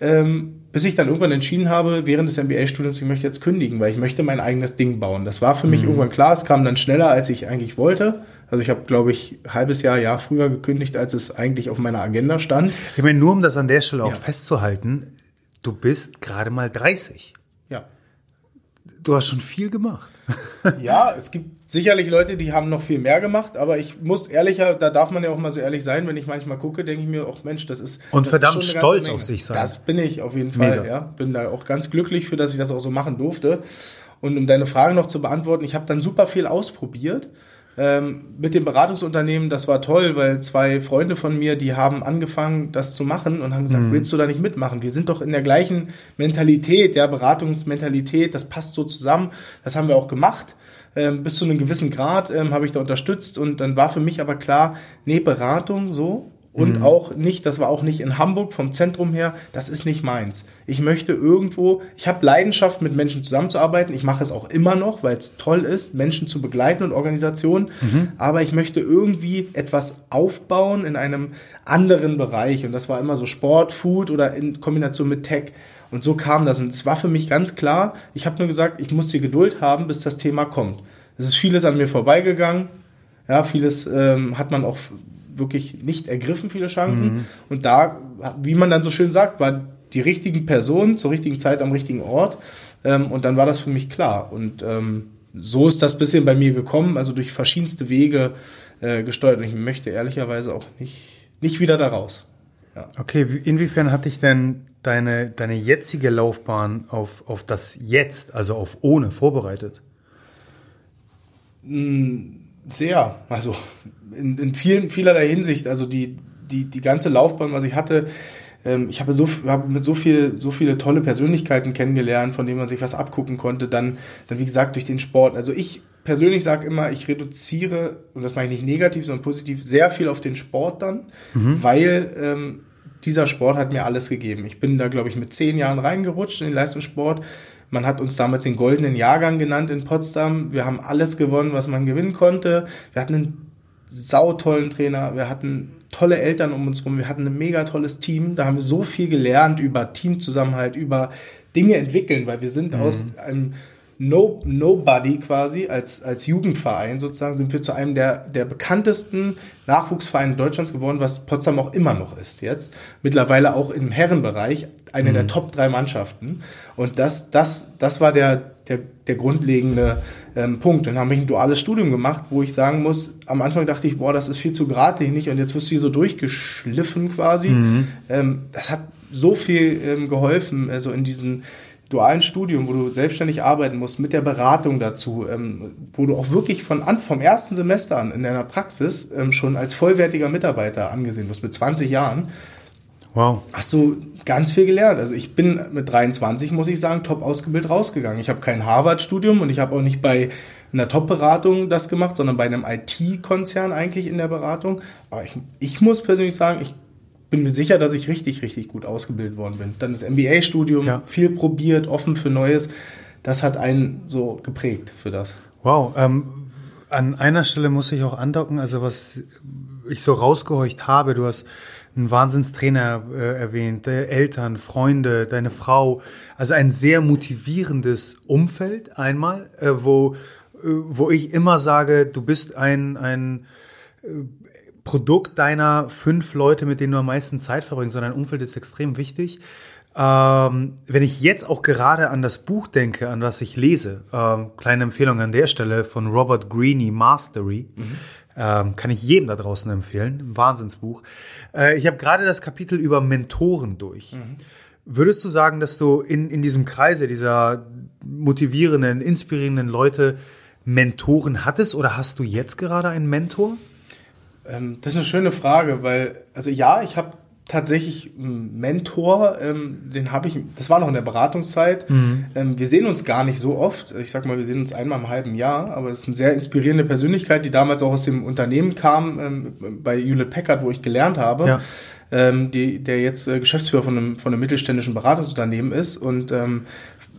Ähm, bis ich dann irgendwann entschieden habe, während des MBA-Studiums, ich möchte jetzt kündigen, weil ich möchte mein eigenes Ding bauen. Das war für mich mhm. irgendwann klar, es kam dann schneller, als ich eigentlich wollte. Also ich habe, glaube ich, ein halbes Jahr, Jahr früher gekündigt, als es eigentlich auf meiner Agenda stand. Ich meine, nur um das an der Stelle auch ja. festzuhalten, du bist gerade mal 30. Ja. Du hast schon viel gemacht. ja, es gibt sicherlich Leute, die haben noch viel mehr gemacht, aber ich muss ehrlicher, da darf man ja auch mal so ehrlich sein, wenn ich manchmal gucke, denke ich mir, auch Mensch, das ist. Und das verdammt ist stolz auf sich sein. Das bin ich auf jeden Fall, Mega. ja. Bin da auch ganz glücklich für, dass ich das auch so machen durfte. Und um deine Frage noch zu beantworten, ich habe dann super viel ausprobiert ähm, mit dem Beratungsunternehmen, das war toll, weil zwei Freunde von mir, die haben angefangen, das zu machen und haben gesagt, mhm. willst du da nicht mitmachen? Wir sind doch in der gleichen Mentalität, ja, Beratungsmentalität, das passt so zusammen. Das haben wir auch gemacht. Ähm, bis zu einem gewissen Grad ähm, habe ich da unterstützt und dann war für mich aber klar, nee, Beratung so, und mhm. auch nicht, das war auch nicht in Hamburg vom Zentrum her, das ist nicht meins. Ich möchte irgendwo, ich habe Leidenschaft, mit Menschen zusammenzuarbeiten. Ich mache es auch immer noch, weil es toll ist, Menschen zu begleiten und Organisationen. Mhm. Aber ich möchte irgendwie etwas aufbauen in einem anderen Bereich. Und das war immer so Sport, Food oder in Kombination mit Tech. Und so kam das. Und es war für mich ganz klar, ich habe nur gesagt, ich muss die Geduld haben, bis das Thema kommt. Es ist vieles an mir vorbeigegangen. Ja, vieles ähm, hat man auch wirklich nicht ergriffen, viele Chancen. Mhm. Und da, wie man dann so schön sagt, war die richtigen Person zur richtigen Zeit am richtigen Ort. Ähm, und dann war das für mich klar. Und ähm, so ist das bisschen bei mir gekommen, also durch verschiedenste Wege äh, gesteuert. Und ich möchte ehrlicherweise auch nicht, nicht wieder da raus. Ja. Okay, inwiefern hat dich denn deine, deine jetzige Laufbahn auf, auf das Jetzt, also auf ohne, vorbereitet? Hm, sehr. Also in, in vielen, vielerlei Hinsicht, also die, die, die ganze Laufbahn, was ich hatte, ähm, ich habe so, hab mit so viel, so viele tolle Persönlichkeiten kennengelernt, von denen man sich was abgucken konnte, dann, dann wie gesagt durch den Sport. Also ich persönlich sage immer, ich reduziere, und das meine ich nicht negativ, sondern positiv, sehr viel auf den Sport dann, mhm. weil ähm, dieser Sport hat mir alles gegeben. Ich bin da, glaube ich, mit zehn Jahren reingerutscht in den Leistungssport. Man hat uns damals den goldenen Jahrgang genannt in Potsdam. Wir haben alles gewonnen, was man gewinnen konnte. Wir hatten einen sautollen Trainer, wir hatten tolle Eltern um uns herum, wir hatten ein mega tolles Team, da haben wir so viel gelernt über Teamzusammenhalt, über Dinge entwickeln, weil wir sind mhm. aus einem no, Nobody quasi als, als Jugendverein sozusagen sind wir zu einem der, der bekanntesten Nachwuchsvereine Deutschlands geworden, was Potsdam auch immer noch ist jetzt. Mittlerweile auch im Herrenbereich eine mhm. der Top drei Mannschaften. Und das, das, das war der, der, der grundlegende ähm, Punkt. Dann habe ich ein duales Studium gemacht, wo ich sagen muss, am Anfang dachte ich, boah, das ist viel zu geradlinig und jetzt wirst du hier so durchgeschliffen quasi. Mhm. Ähm, das hat so viel ähm, geholfen, also in diesen dualen Studium, wo du selbstständig arbeiten musst, mit der Beratung dazu, ähm, wo du auch wirklich von an, vom ersten Semester an in deiner Praxis ähm, schon als vollwertiger Mitarbeiter angesehen wirst, mit 20 Jahren, wow. hast du ganz viel gelernt. Also ich bin mit 23, muss ich sagen, top ausgebildet rausgegangen. Ich habe kein Harvard-Studium und ich habe auch nicht bei einer Top-Beratung das gemacht, sondern bei einem IT-Konzern eigentlich in der Beratung. Aber ich, ich muss persönlich sagen, ich bin mir sicher, dass ich richtig, richtig gut ausgebildet worden bin. Dann das MBA-Studium, ja. viel probiert, offen für Neues. Das hat einen so geprägt für das. Wow. Ähm, an einer Stelle muss ich auch andocken, also was ich so rausgehorcht habe, du hast einen Wahnsinnstrainer äh, erwähnt, Eltern, Freunde, deine Frau, also ein sehr motivierendes Umfeld einmal, äh, wo, äh, wo ich immer sage, du bist ein, ein äh, Produkt deiner fünf Leute, mit denen du am meisten Zeit verbringst, sondern dein Umfeld ist extrem wichtig. Ähm, wenn ich jetzt auch gerade an das Buch denke, an was ich lese, ähm, kleine Empfehlung an der Stelle von Robert Greene, Mastery, mhm. ähm, kann ich jedem da draußen empfehlen, ein Wahnsinnsbuch. Äh, ich habe gerade das Kapitel über Mentoren durch. Mhm. Würdest du sagen, dass du in, in diesem Kreise dieser motivierenden, inspirierenden Leute Mentoren hattest oder hast du jetzt gerade einen Mentor? Ähm, das ist eine schöne Frage, weil, also ja, ich habe tatsächlich einen Mentor, ähm, den habe ich, das war noch in der Beratungszeit. Mhm. Ähm, wir sehen uns gar nicht so oft. Ich sag mal, wir sehen uns einmal im halben Jahr, aber das ist eine sehr inspirierende Persönlichkeit, die damals auch aus dem Unternehmen kam, ähm, bei Hewlett Packard, wo ich gelernt habe. Ja. Ähm, die, der jetzt äh, Geschäftsführer von einem, von einem mittelständischen Beratungsunternehmen ist und ähm,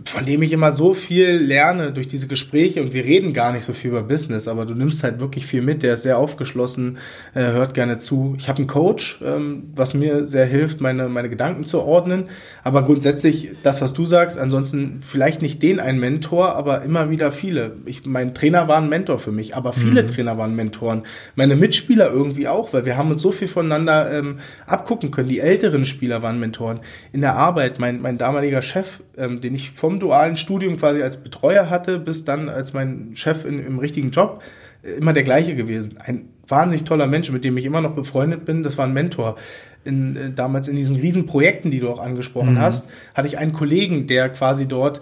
von dem ich immer so viel lerne durch diese Gespräche und wir reden gar nicht so viel über Business, aber du nimmst halt wirklich viel mit. Der ist sehr aufgeschlossen, äh, hört gerne zu. Ich habe einen Coach, ähm, was mir sehr hilft, meine, meine Gedanken zu ordnen. Aber grundsätzlich das, was du sagst, ansonsten vielleicht nicht den einen Mentor, aber immer wieder viele. Ich, mein Trainer war ein Mentor für mich, aber viele mhm. Trainer waren Mentoren. Meine Mitspieler irgendwie auch, weil wir haben uns so viel voneinander ähm, abgucken können. Die älteren Spieler waren Mentoren. In der Arbeit, mein, mein damaliger Chef, ähm, den ich vom dualen Studium quasi als Betreuer hatte, bis dann als mein Chef in, im richtigen Job, äh, immer der gleiche gewesen. Ein wahnsinnig toller Mensch, mit dem ich immer noch befreundet bin. Das war ein Mentor. In, äh, damals in diesen Riesenprojekten, die du auch angesprochen mhm. hast, hatte ich einen Kollegen, der quasi dort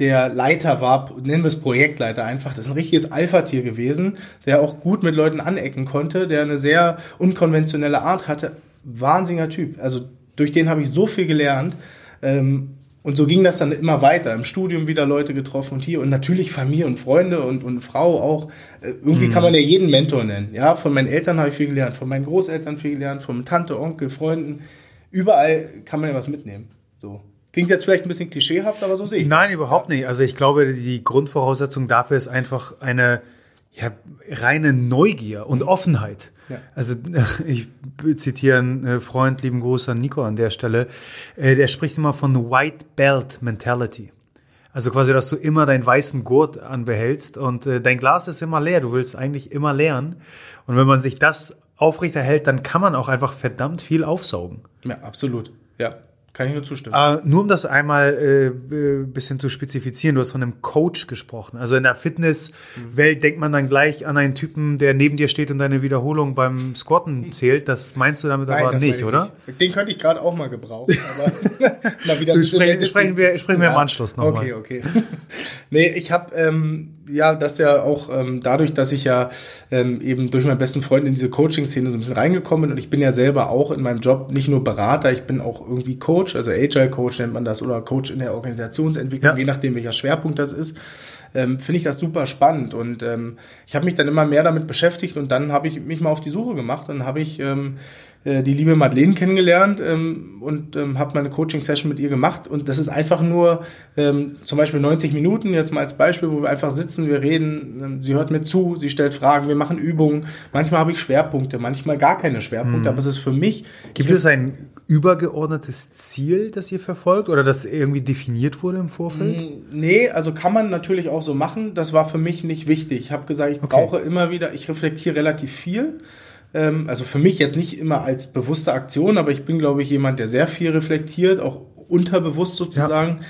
der Leiter war, nennen wir es Projektleiter einfach, das ist ein richtiges Alpha-Tier gewesen, der auch gut mit Leuten anecken konnte, der eine sehr unkonventionelle Art hatte. Wahnsinniger Typ. Also durch den habe ich so viel gelernt. Ähm, und so ging das dann immer weiter. Im Studium wieder Leute getroffen und hier und natürlich Familie und Freunde und, und Frau auch. Äh, irgendwie mhm. kann man ja jeden Mentor nennen. Ja, von meinen Eltern habe ich viel gelernt, von meinen Großeltern viel gelernt, von Tante, Onkel, Freunden. Überall kann man ja was mitnehmen. So. Klingt jetzt vielleicht ein bisschen klischeehaft, aber so sehe ich Nein, das. überhaupt nicht. Also ich glaube, die Grundvoraussetzung dafür ist einfach eine ja, reine Neugier und Offenheit. Ja. Also *laughs* ich zitiere einen äh, Freund, lieben Gruß an Nico an der Stelle, äh, der spricht immer von White Belt Mentality. Also quasi, dass du immer deinen weißen Gurt anbehältst und äh, dein Glas ist immer leer. Du willst eigentlich immer lernen. Und wenn man sich das aufrechterhält, dann kann man auch einfach verdammt viel aufsaugen. Ja, absolut. Ja. Kann ich nur zustimmen. Äh, nur um das einmal äh, äh, bisschen zu spezifizieren, du hast von einem Coach gesprochen. Also in der Fitnesswelt mhm. denkt man dann gleich an einen Typen, der neben dir steht und deine Wiederholung beim Squatten *laughs* zählt. Das meinst du damit Nein, aber nicht, oder? Nicht. Den könnte ich gerade auch mal gebrauchen. *laughs* Aber *laughs* wieder du sprechen, sprechen wir, sprechen wir ja. im Anschluss nochmal. Okay, okay. nee, ich habe ähm, ja das ja auch ähm, dadurch, dass ich ja ähm, eben durch meinen besten Freund in diese Coaching-Szene so ein bisschen reingekommen bin und ich bin ja selber auch in meinem Job nicht nur Berater, ich bin auch irgendwie Coach Coach, also Agile Coach nennt man das, oder Coach in der Organisationsentwicklung, ja. je nachdem welcher Schwerpunkt das ist, ähm, finde ich das super spannend. Und ähm, ich habe mich dann immer mehr damit beschäftigt und dann habe ich mich mal auf die Suche gemacht. Dann habe ich ähm, äh, die liebe Madeleine kennengelernt ähm, und ähm, habe meine Coaching-Session mit ihr gemacht. Und das ist einfach nur ähm, zum Beispiel 90 Minuten, jetzt mal als Beispiel, wo wir einfach sitzen, wir reden, ähm, sie hört mir zu, sie stellt Fragen, wir machen Übungen. Manchmal habe ich Schwerpunkte, manchmal gar keine Schwerpunkte, mhm. aber es ist für mich. Gibt es ein übergeordnetes Ziel, das ihr verfolgt oder das irgendwie definiert wurde im Vorfeld? Nee, also kann man natürlich auch so machen. Das war für mich nicht wichtig. Ich habe gesagt, ich okay. brauche immer wieder, ich reflektiere relativ viel. Ähm, also für mich jetzt nicht immer als bewusste Aktion, aber ich bin, glaube ich, jemand, der sehr viel reflektiert, auch unterbewusst sozusagen.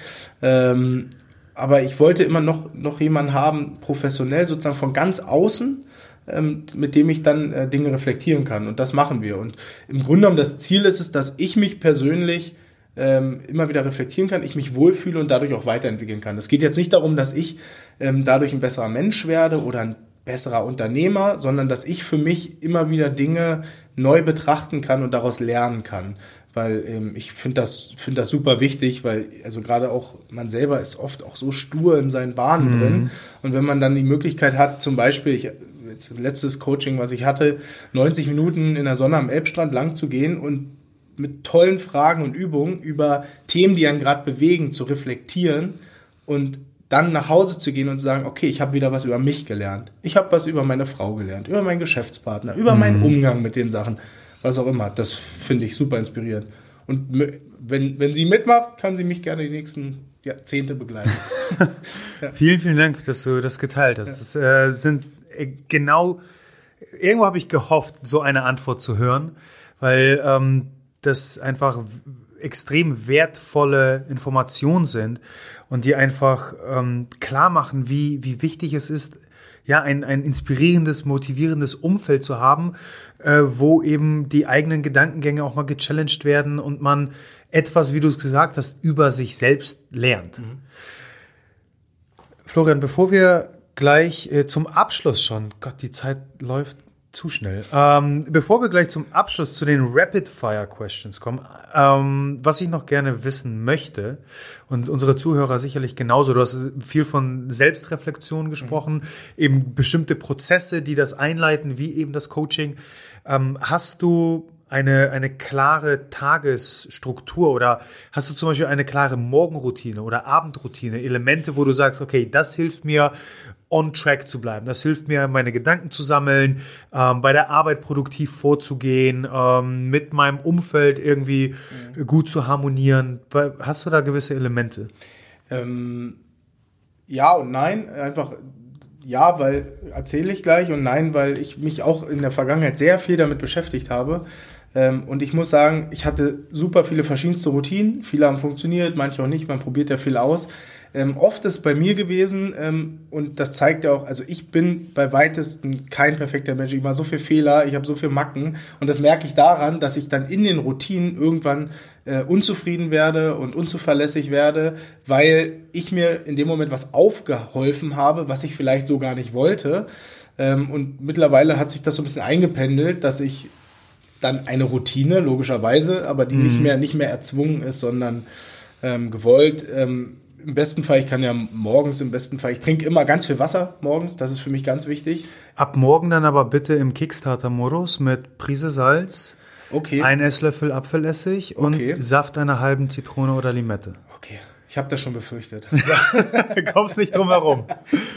Ja. Ähm, aber ich wollte immer noch, noch jemanden haben, professionell sozusagen von ganz außen, ähm, mit dem ich dann äh, Dinge reflektieren kann. Und das machen wir. Und im Grunde genommen das Ziel ist es, dass ich mich persönlich ähm, immer wieder reflektieren kann, ich mich wohlfühle und dadurch auch weiterentwickeln kann. Es geht jetzt nicht darum, dass ich ähm, dadurch ein besserer Mensch werde oder ein besserer Unternehmer, sondern dass ich für mich immer wieder Dinge neu betrachten kann und daraus lernen kann weil ähm, ich finde das, finde das super wichtig, weil also gerade auch man selber ist oft auch so stur in seinen Bahnen mhm. drin und wenn man dann die Möglichkeit hat, zum Beispiel, ich, jetzt letztes Coaching, was ich hatte, 90 Minuten in der Sonne am Elbstrand lang zu gehen und mit tollen Fragen und Übungen über Themen, die einen gerade bewegen, zu reflektieren und dann nach Hause zu gehen und zu sagen, okay, ich habe wieder was über mich gelernt. Ich habe was über meine Frau gelernt, über meinen Geschäftspartner, über mhm. meinen Umgang mit den Sachen was auch immer. Das finde ich super inspirierend. Und wenn, wenn sie mitmacht, kann sie mich gerne die nächsten Jahrzehnte begleiten. *laughs* ja. Vielen, vielen Dank, dass du das geteilt hast. Ja. Das äh, sind genau, irgendwo habe ich gehofft, so eine Antwort zu hören, weil ähm, das einfach extrem wertvolle Informationen sind und die einfach ähm, klar machen, wie, wie wichtig es ist, ja, ein, ein inspirierendes, motivierendes Umfeld zu haben, äh, wo eben die eigenen Gedankengänge auch mal gechallenged werden und man etwas, wie du es gesagt hast, über sich selbst lernt. Mhm. Florian, bevor wir gleich äh, zum Abschluss schon, Gott, die Zeit läuft zu schnell. Ähm, bevor wir gleich zum Abschluss zu den Rapid Fire Questions kommen, ähm, was ich noch gerne wissen möchte und unsere Zuhörer sicherlich genauso. Du hast viel von Selbstreflexion gesprochen, mhm. eben bestimmte Prozesse, die das einleiten, wie eben das Coaching. Ähm, hast du eine, eine klare Tagesstruktur oder hast du zum Beispiel eine klare Morgenroutine oder Abendroutine, Elemente, wo du sagst, okay, das hilft mir, on track zu bleiben. Das hilft mir, meine Gedanken zu sammeln, ähm, bei der Arbeit produktiv vorzugehen, ähm, mit meinem Umfeld irgendwie mhm. gut zu harmonieren. Hast du da gewisse Elemente? Ähm, ja und nein. Einfach ja, weil erzähle ich gleich und nein, weil ich mich auch in der Vergangenheit sehr viel damit beschäftigt habe. Ähm, und ich muss sagen, ich hatte super viele verschiedenste Routinen. Viele haben funktioniert, manche auch nicht. Man probiert ja viel aus. Ähm, oft ist bei mir gewesen, ähm, und das zeigt ja auch, also ich bin bei weitesten kein perfekter Mensch. Ich mache so viele Fehler, ich habe so viele Macken. Und das merke ich daran, dass ich dann in den Routinen irgendwann äh, unzufrieden werde und unzuverlässig werde, weil ich mir in dem Moment was aufgeholfen habe, was ich vielleicht so gar nicht wollte. Ähm, und mittlerweile hat sich das so ein bisschen eingependelt, dass ich dann eine Routine, logischerweise, aber die mhm. nicht, mehr, nicht mehr erzwungen ist, sondern ähm, gewollt. Ähm, im besten Fall, ich kann ja morgens im besten Fall, ich trinke immer ganz viel Wasser morgens, das ist für mich ganz wichtig. Ab morgen dann aber bitte im Kickstarter-Modus mit Prise Salz, okay. ein Esslöffel Apfelessig und okay. Saft einer halben Zitrone oder Limette. Okay. Ich habe das schon befürchtet. *laughs* Kommst nicht drum herum.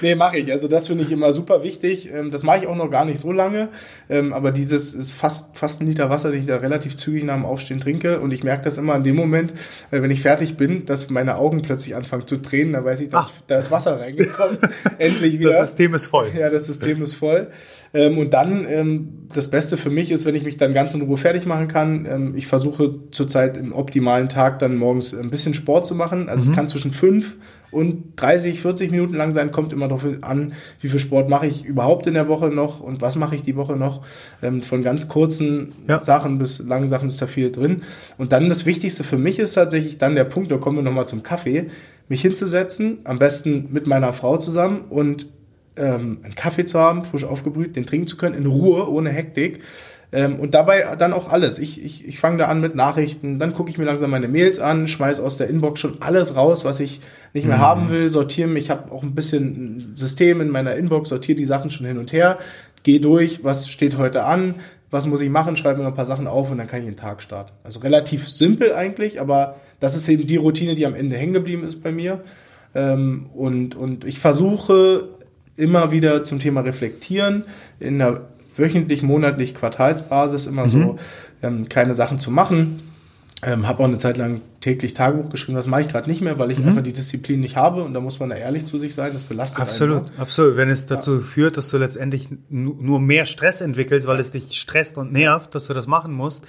nee, mache ich. Also das finde ich immer super wichtig. Ähm, das mache ich auch noch gar nicht so lange. Ähm, aber dieses ist fast, fast ein Liter Wasser, den ich da relativ zügig nach dem Aufstehen trinke. Und ich merke das immer in dem Moment, äh, wenn ich fertig bin, dass meine Augen plötzlich anfangen zu tränen. Da weiß ich, dass, da ist Wasser reingekommen. *laughs* Endlich wieder. Das System ist voll. Ja, das System ist voll. Ähm, und dann, das Beste für mich ist, wenn ich mich dann ganz in Ruhe fertig machen kann. Ich versuche zurzeit im optimalen Tag dann morgens ein bisschen Sport zu machen. Also es mhm. kann zwischen fünf und 30, 40 Minuten lang sein, kommt immer darauf an, wie viel Sport mache ich überhaupt in der Woche noch und was mache ich die Woche noch. Ähm, von ganz kurzen ja. Sachen bis langen Sachen ist da viel drin. Und dann das Wichtigste für mich ist tatsächlich dann der Punkt, da kommen wir nochmal zum Kaffee, mich hinzusetzen, am besten mit meiner Frau zusammen und ähm, einen Kaffee zu haben, frisch aufgebrüht, den trinken zu können, in Ruhe, ohne Hektik ähm, und dabei dann auch alles. Ich, ich, ich fange da an mit Nachrichten, dann gucke ich mir langsam meine Mails an, schmeiß aus der Inbox schon alles raus, was ich nicht mehr mhm. haben will, sortiere mich, ich habe auch ein bisschen ein System in meiner Inbox, sortiere die Sachen schon hin und her, gehe durch, was steht heute an, was muss ich machen, schreibe mir noch ein paar Sachen auf und dann kann ich den Tag starten. Also relativ simpel eigentlich, aber das ist eben die Routine, die am Ende hängen geblieben ist bei mir. Ähm, und, und ich versuche immer wieder zum Thema Reflektieren in der wöchentlich, monatlich, Quartalsbasis immer mhm. so ähm, kleine Sachen zu machen. Ähm, habe auch eine Zeit lang täglich Tagebuch geschrieben. Das mache ich gerade nicht mehr, weil ich Mhm. einfach die Disziplin nicht habe. Und da muss man da ehrlich zu sich sein. Das belastet Absolut, einen. absolut. Wenn es dazu führt, dass du letztendlich nu- nur mehr Stress entwickelst, weil es dich stresst und nervt, dass du das machen musst,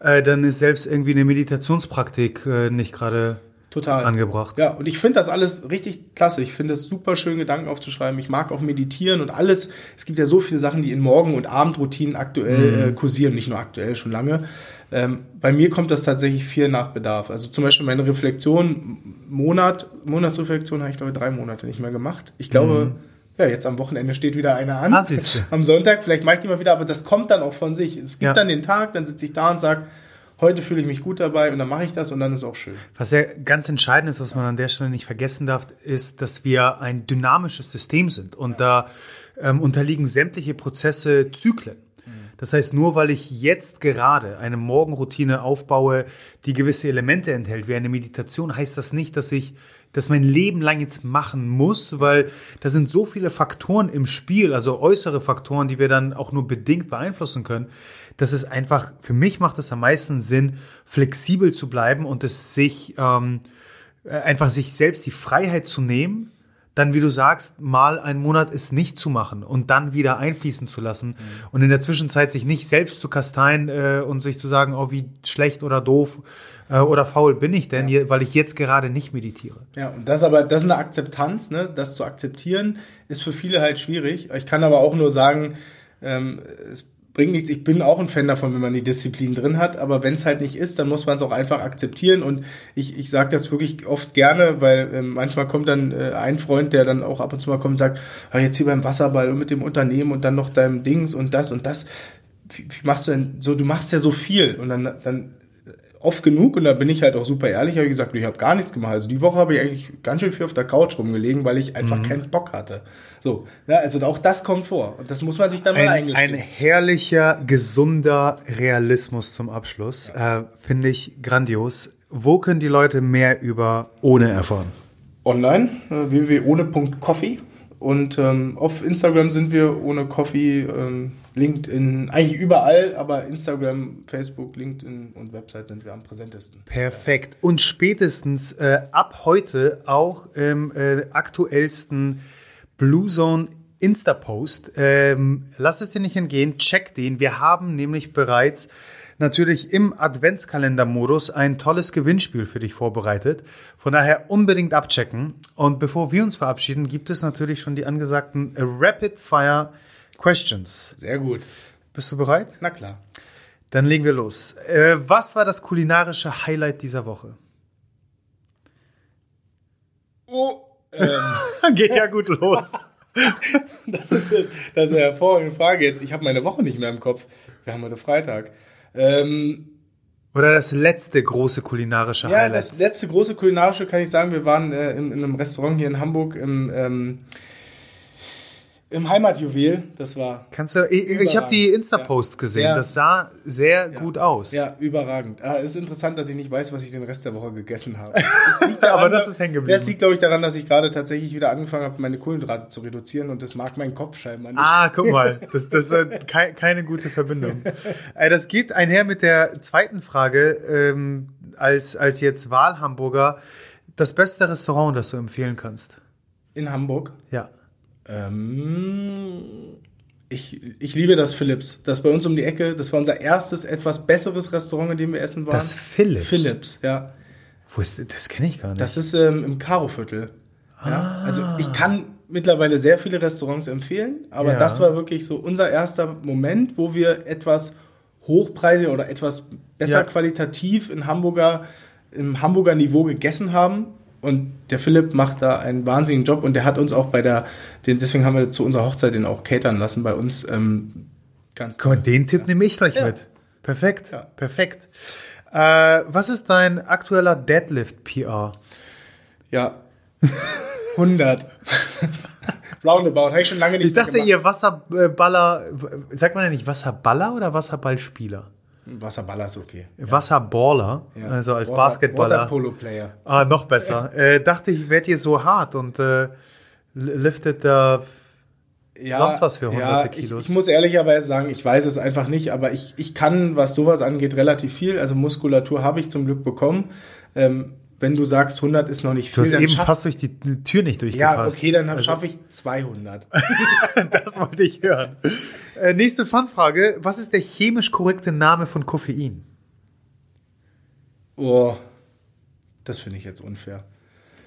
äh, dann ist selbst irgendwie eine Meditationspraktik äh, nicht gerade Total. angebracht. Ja, und ich finde das alles richtig klasse. Ich finde es super schön, Gedanken aufzuschreiben. Ich mag auch meditieren und alles. Es gibt ja so viele Sachen, die in Morgen- und Abendroutinen aktuell äh, kursieren, nicht nur aktuell, schon lange. Ähm, bei mir kommt das tatsächlich viel nach Bedarf. Also zum Beispiel meine Reflexion, Monat, Monatsreflexion habe ich glaube drei Monate nicht mehr gemacht. Ich glaube, ja, jetzt am Wochenende steht wieder einer an. Ah. *laughs* Am Sonntag, vielleicht mache ich die mal wieder, aber das kommt dann auch von sich. Es gibt Ja. dann den Tag, dann sitze ich da und sage, heute fühle ich mich gut dabei und dann mache ich das und dann ist auch schön. Was ja ganz entscheidend ist, was man an der Stelle nicht vergessen darf, ist, dass wir ein dynamisches System sind und da ähm, unterliegen sämtliche Prozesse Zyklen. Das heißt, nur weil ich jetzt gerade eine Morgenroutine aufbaue, die gewisse Elemente enthält, wie eine Meditation, heißt das nicht, dass ich das mein Leben lang jetzt machen muss, weil da sind so viele Faktoren im Spiel, also äußere Faktoren, die wir dann auch nur bedingt beeinflussen können, dass es einfach, für mich macht es am meisten Sinn, flexibel zu bleiben und es sich ähm, äh, einfach sich selbst die Freiheit zu nehmen, dann, wie du sagst, mal einen Monat es nicht zu machen und dann wieder einfließen zu lassen und in der Zwischenzeit sich nicht selbst zu kasteien äh, und sich zu sagen, oh, wie schlecht oder doof äh, oder faul bin ich denn, hier, weil ich jetzt gerade nicht meditiere. Ja, und das aber, das ist eine Akzeptanz, ne? Das zu akzeptieren, ist für viele halt schwierig. Ich kann aber auch nur sagen, ähm, es bringt nichts. Ich bin auch ein Fan davon, wenn man die Disziplin drin hat, aber wenn es halt nicht ist, dann muss man es auch einfach akzeptieren. Und ich, ich sage das wirklich oft gerne, weil ähm, manchmal kommt dann äh, ein Freund, der dann auch ab und zu mal kommt und sagt, "Ah, jetzt hier beim Wasserball und mit dem Unternehmen und dann noch deinem Dings und das und das. Wie, wie machst du denn so? Du machst ja so viel und dann, dann oft genug und da bin ich halt auch super ehrlich, habe ich gesagt, ich habe gar nichts gemacht. Also die Woche habe ich eigentlich ganz schön viel auf der Couch rumgelegen, weil ich einfach keinen Bock hatte. So, ja, also auch das kommt vor und das muss man sich dann mal Ein, eingestehen. ein herrlicher, gesunder Realismus zum Abschluss. Äh, Finde ich grandios. Wo können die Leute mehr über ohne erfahren? Online, äh, www.ohne.coffee und ähm, auf Instagram sind wir ohne Coffee, ähm, LinkedIn, eigentlich überall, aber Instagram, Facebook, LinkedIn und Website sind wir am präsentesten. Perfekt. Und spätestens äh, ab heute auch im äh, aktuellsten Blue Zone Insta-Post. Ähm, lass es dir nicht entgehen, check den. Wir haben nämlich bereits natürlich im Adventskalender-Modus ein tolles Gewinnspiel für dich vorbereitet. Von daher unbedingt abchecken. Und bevor wir uns verabschieden, gibt es natürlich schon die angesagten Rapid Fire Questions. Sehr gut. Bist du bereit? Na klar. Dann legen wir los. Äh, was war das kulinarische Highlight dieser Woche? Oh, ähm, *laughs* Geht ja gut los. *laughs* Das ist, das ist eine hervorragende Frage jetzt. Ich habe meine Woche nicht mehr im Kopf. Wir haben heute Freitag. Ähm, Oder das letzte große kulinarische ja, Highlight. das letzte große kulinarische kann ich sagen. Wir waren äh, in, in einem Restaurant hier in Hamburg im, ähm, im Heimatjuwel. Das war Kannst du, ich, ich habe die Insta-Post gesehen. Ja. Das sah sehr gut aus. ja überragend. Ah, es ist interessant, dass ich nicht weiß, was ich den Rest der Woche gegessen habe. *laughs* Das liegt Aber das ist hängen geblieben. Das liegt, glaube ich, daran, dass ich gerade tatsächlich wieder angefangen habe, meine Kohlenhydrate zu reduzieren und das mag mein Kopf scheinbar nicht. Ah, guck mal, *laughs* das, das ist äh, kei- keine gute Verbindung. *laughs* Das geht einher mit der zweiten Frage, ähm, als, als jetzt Wahlhamburger, das beste Restaurant, das du empfehlen kannst. In Hamburg. Ja. Ähm, ich, ich liebe das Philips. Das ist bei uns um die Ecke. Das war unser erstes, etwas besseres Restaurant, in dem wir essen waren. Das Philips? Philips, ja. Wo ist, das kenne ich gar nicht. Das ist ähm, im Karo-Viertel. Ja? Also ich kann mittlerweile sehr viele Restaurants empfehlen, aber Ja. das war wirklich so unser erster Moment, wo wir etwas hochpreisig oder etwas besser Ja. qualitativ in Hamburger, im Hamburger Niveau gegessen haben. Und der Philipp macht da einen wahnsinnigen Job und der hat uns auch bei der, den, deswegen haben wir zu unserer Hochzeit den auch catern lassen bei uns. Ähm, ganz Guck mal, den Tipp nehme ich gleich Ja. mit. Perfekt, Ja. perfekt. Äh, was ist dein aktueller Deadlift-PR? Ja. 100. *laughs* Roundabout. Habe ich schon lange nicht Ich dachte, mehr ihr Wasserballer, sagt man ja nicht Wasserballer oder Wasserballspieler? Wasserballer ist okay. Wasserballer, Ja. also als Water- Basketballer. Waterpolo-Player. Ah, noch besser. äh, dachte ich, werdet ihr so hart und äh, liftet da ja, sonst was für hunderte ja, Kilos. Ich, ich muss ehrlicherweise sagen, ich weiß es einfach nicht, aber ich, ich kann, was sowas angeht, relativ viel. Also Muskulatur habe ich zum Glück bekommen. Ähm, wenn du sagst, 100 ist noch nicht viel, du hast eben fast durch die Tür nicht durchgepasst. Ja, okay, dann Also- schaffe ich 200. *laughs* das wollte ich hören. Äh, nächste Fanfrage. Was ist der chemisch korrekte Name von Koffein? Oh, das finde ich jetzt unfair.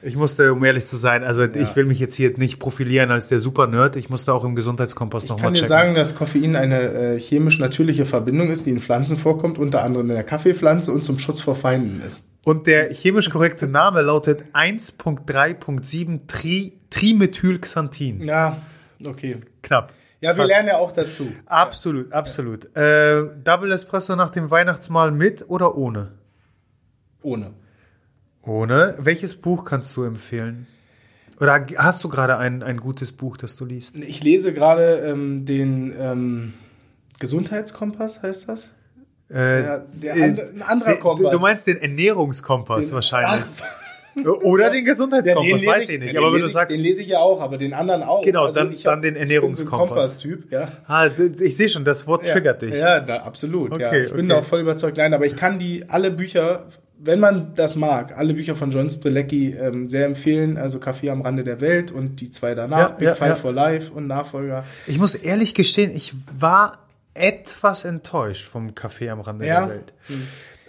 Ich musste, um ehrlich zu sein, also ich will mich jetzt hier nicht profilieren als der Super-Nerd. Ich musste auch im Gesundheitskompass Ich nochmal kann dir checken. sagen, dass Koffein eine äh, chemisch natürliche Verbindung ist, die in Pflanzen vorkommt, unter anderem in der Kaffeepflanze und zum Schutz vor Feinden ist. Und der chemisch korrekte Name lautet 1.3.7 Tri Trimethylxanthin. Ja, okay. Knapp. Ja, wir Fast. lernen ja auch dazu. Absolut, absolut. Äh, Double Espresso nach dem Weihnachtsmahl mit oder ohne? Ohne. Ohne. Welches Buch kannst du empfehlen? Oder hast du gerade ein, ein gutes Buch, das du liest? Ich lese gerade ähm, den ähm, Gesundheitskompass, heißt das? Äh, Ja, äh, and, ein anderer du- Kompass. Du meinst den Ernährungskompass wahrscheinlich. Ach, so. Oder den Ja, Gesundheitskompass, lese weiß ich nicht. ja, aber den wenn du lese ich- sagst, Den lese ich ja auch, aber den anderen auch. Also Genau, dann- ich dann den Ernährungskompass. Ich bin Kompass-Typ, ja. ah, ich sehe schon, das Wort triggert dich. Ja, da, absolut. ja. Okay, Ich bin okay. da auch voll überzeugt. Nein, aber ich kann die alle Bücher, wenn man das mag, alle Bücher von John Strelecki ähm, sehr empfehlen. Also Kaffee am Rande der Welt und die zwei danach, Ja, Big ja, Five ja. for Life und Nachfolger. Ich muss ehrlich gestehen, ich war etwas enttäuscht vom Café am Rande Ja. der Welt.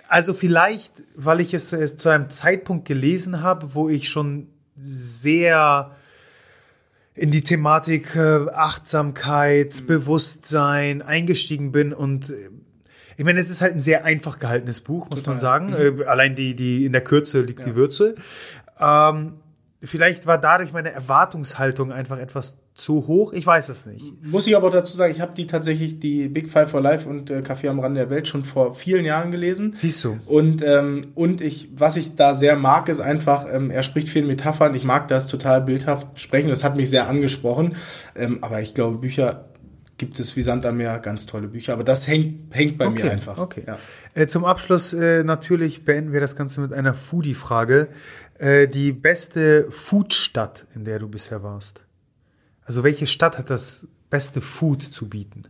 Also vielleicht, weil ich es äh, zu einem Zeitpunkt gelesen habe, wo ich schon sehr in die Thematik äh, Achtsamkeit, Bewusstsein eingestiegen bin und äh, ich meine, es ist halt ein sehr einfach gehaltenes Buch, muss man sagen. Äh, allein die, die in der Kürze liegt die Würze. Ähm, vielleicht war dadurch meine Erwartungshaltung einfach etwas zu hoch. Ich weiß es nicht. Muss ich aber auch dazu sagen, ich habe die tatsächlich, die Big Five for Life und äh, Kaffee am Rande der Welt schon vor vielen Jahren gelesen. Siehst du? Und, ähm, und ich, was ich da sehr mag, ist einfach, ähm, er spricht viel in Metaphern. Ich mag das total bildhaft sprechen. Das hat mich sehr angesprochen. Ähm, aber ich glaube, Bücher gibt es wie Sand am Meer, ganz tolle Bücher. Aber das hängt, hängt bei mir einfach. Okay. Ja. Äh, zum Abschluss äh, natürlich beenden wir das Ganze mit einer Foodie-Frage. Äh, die beste Foodstadt, in der du bisher warst. Also welche Stadt hat das beste Food zu bieten?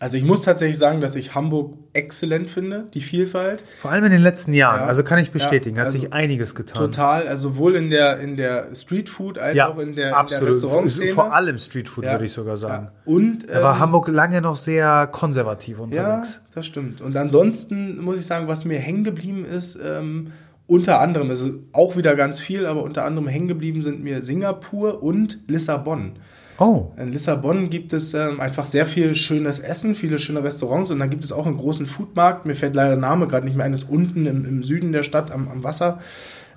Also ich muss tatsächlich sagen, dass ich Hamburg exzellent finde, die Vielfalt. Vor allem in den letzten Jahren. Ja. Also kann ich bestätigen, Ja, hat sich also einiges getan. Total, also sowohl in der, in der Streetfood als Ja, auch in der, in der absolut. Restaurantszene. Vor allem Streetfood, Ja. würde ich sogar sagen. Ja. Und Da war ähm, Hamburg lange noch sehr konservativ Ja, unterwegs. das stimmt. Und ansonsten muss ich sagen, was mir hängen geblieben ist, ähm, unter anderem, also auch wieder ganz viel, aber unter anderem hängen geblieben sind mir Singapur und Lissabon. Oh, In Lissabon gibt es ähm, einfach sehr viel schönes Essen, viele schöne Restaurants und dann gibt es auch einen großen Foodmarkt. Mir fällt leider der Name gerade nicht mehr ein, ist unten im, im Süden der Stadt am, am Wasser.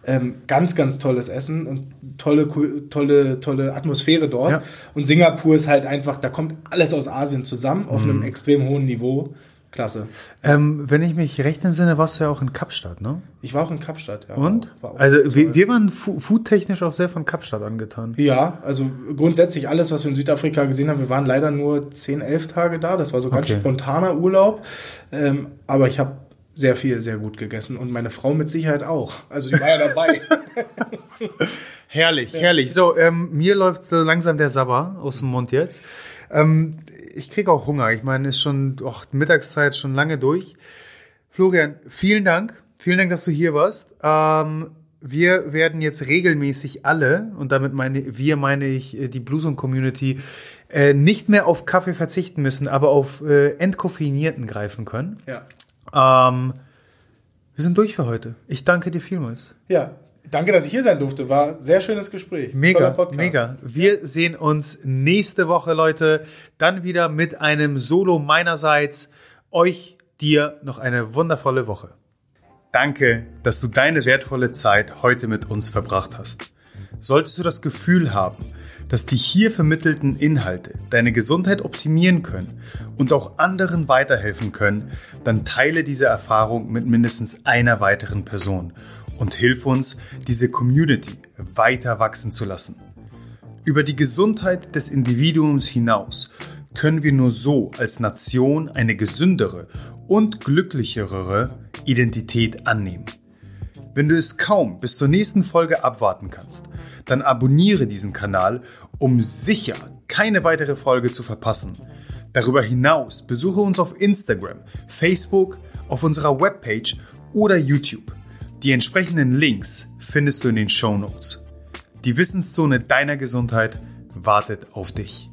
Ähm, ganz, ganz tolles Essen und tolle, tolle, tolle Atmosphäre dort. Ja. Und Singapur ist halt einfach, da kommt alles aus Asien zusammen auf Mhm. einem extrem hohen Niveau. Klasse. ähm, wenn ich mich recht entsinne, warst du ja auch in Kapstadt, ne? Ich war auch in Kapstadt, ja. Und? War auch Also toll. wir, wir waren foodtechnisch auch sehr von Kapstadt angetan. Ja, also grundsätzlich alles, was wir in Südafrika gesehen haben, wir waren leider nur 10, 11 Tage da. Das war so ganz Okay. spontaner Urlaub. Ähm, aber ich habe sehr viel, sehr gut gegessen und meine Frau mit Sicherheit auch. Also die war ja dabei. *laughs* *laughs* Herrlich, herrlich. So, ähm, mir läuft so langsam der Sabber aus dem Mund jetzt. Ähm, ich kriege auch Hunger. Ich meine, ist schon och, Mittagszeit schon lange durch. Florian, vielen Dank. Vielen Dank, dass du hier warst. Ähm, wir werden jetzt regelmäßig alle, und damit meine wir meine ich äh, die Bluesong Community, äh, nicht mehr auf Kaffee verzichten müssen, aber auf äh, entkoffeinierten greifen können. ja. Ähm, wir sind durch für heute. Ich danke dir vielmals. ja. Danke, dass ich hier sein durfte. War ein sehr schönes Gespräch. Mega, mega. Wir sehen uns nächste Woche, Leute. Dann wieder mit einem Solo meinerseits. Euch, dir noch eine wundervolle Woche. Danke, dass du deine wertvolle Zeit heute mit uns verbracht hast. Solltest du das Gefühl haben, dass die hier vermittelten Inhalte deine Gesundheit optimieren können und auch anderen weiterhelfen können, dann teile diese Erfahrung mit mindestens einer weiteren Person und hilf uns, diese Community weiter wachsen zu lassen. Über die Gesundheit des Individuums hinaus können wir nur so als Nation eine gesündere und glücklichere Identität annehmen. Wenn du es kaum bis zur nächsten Folge abwarten kannst, dann abonniere diesen Kanal, um sicher keine weitere Folge zu verpassen. Darüber hinaus besuche uns auf Instagram, Facebook, auf unserer Webpage oder YouTube. Die entsprechenden Links findest du in den Show Notes. Die Wissenszone deiner Gesundheit wartet auf dich.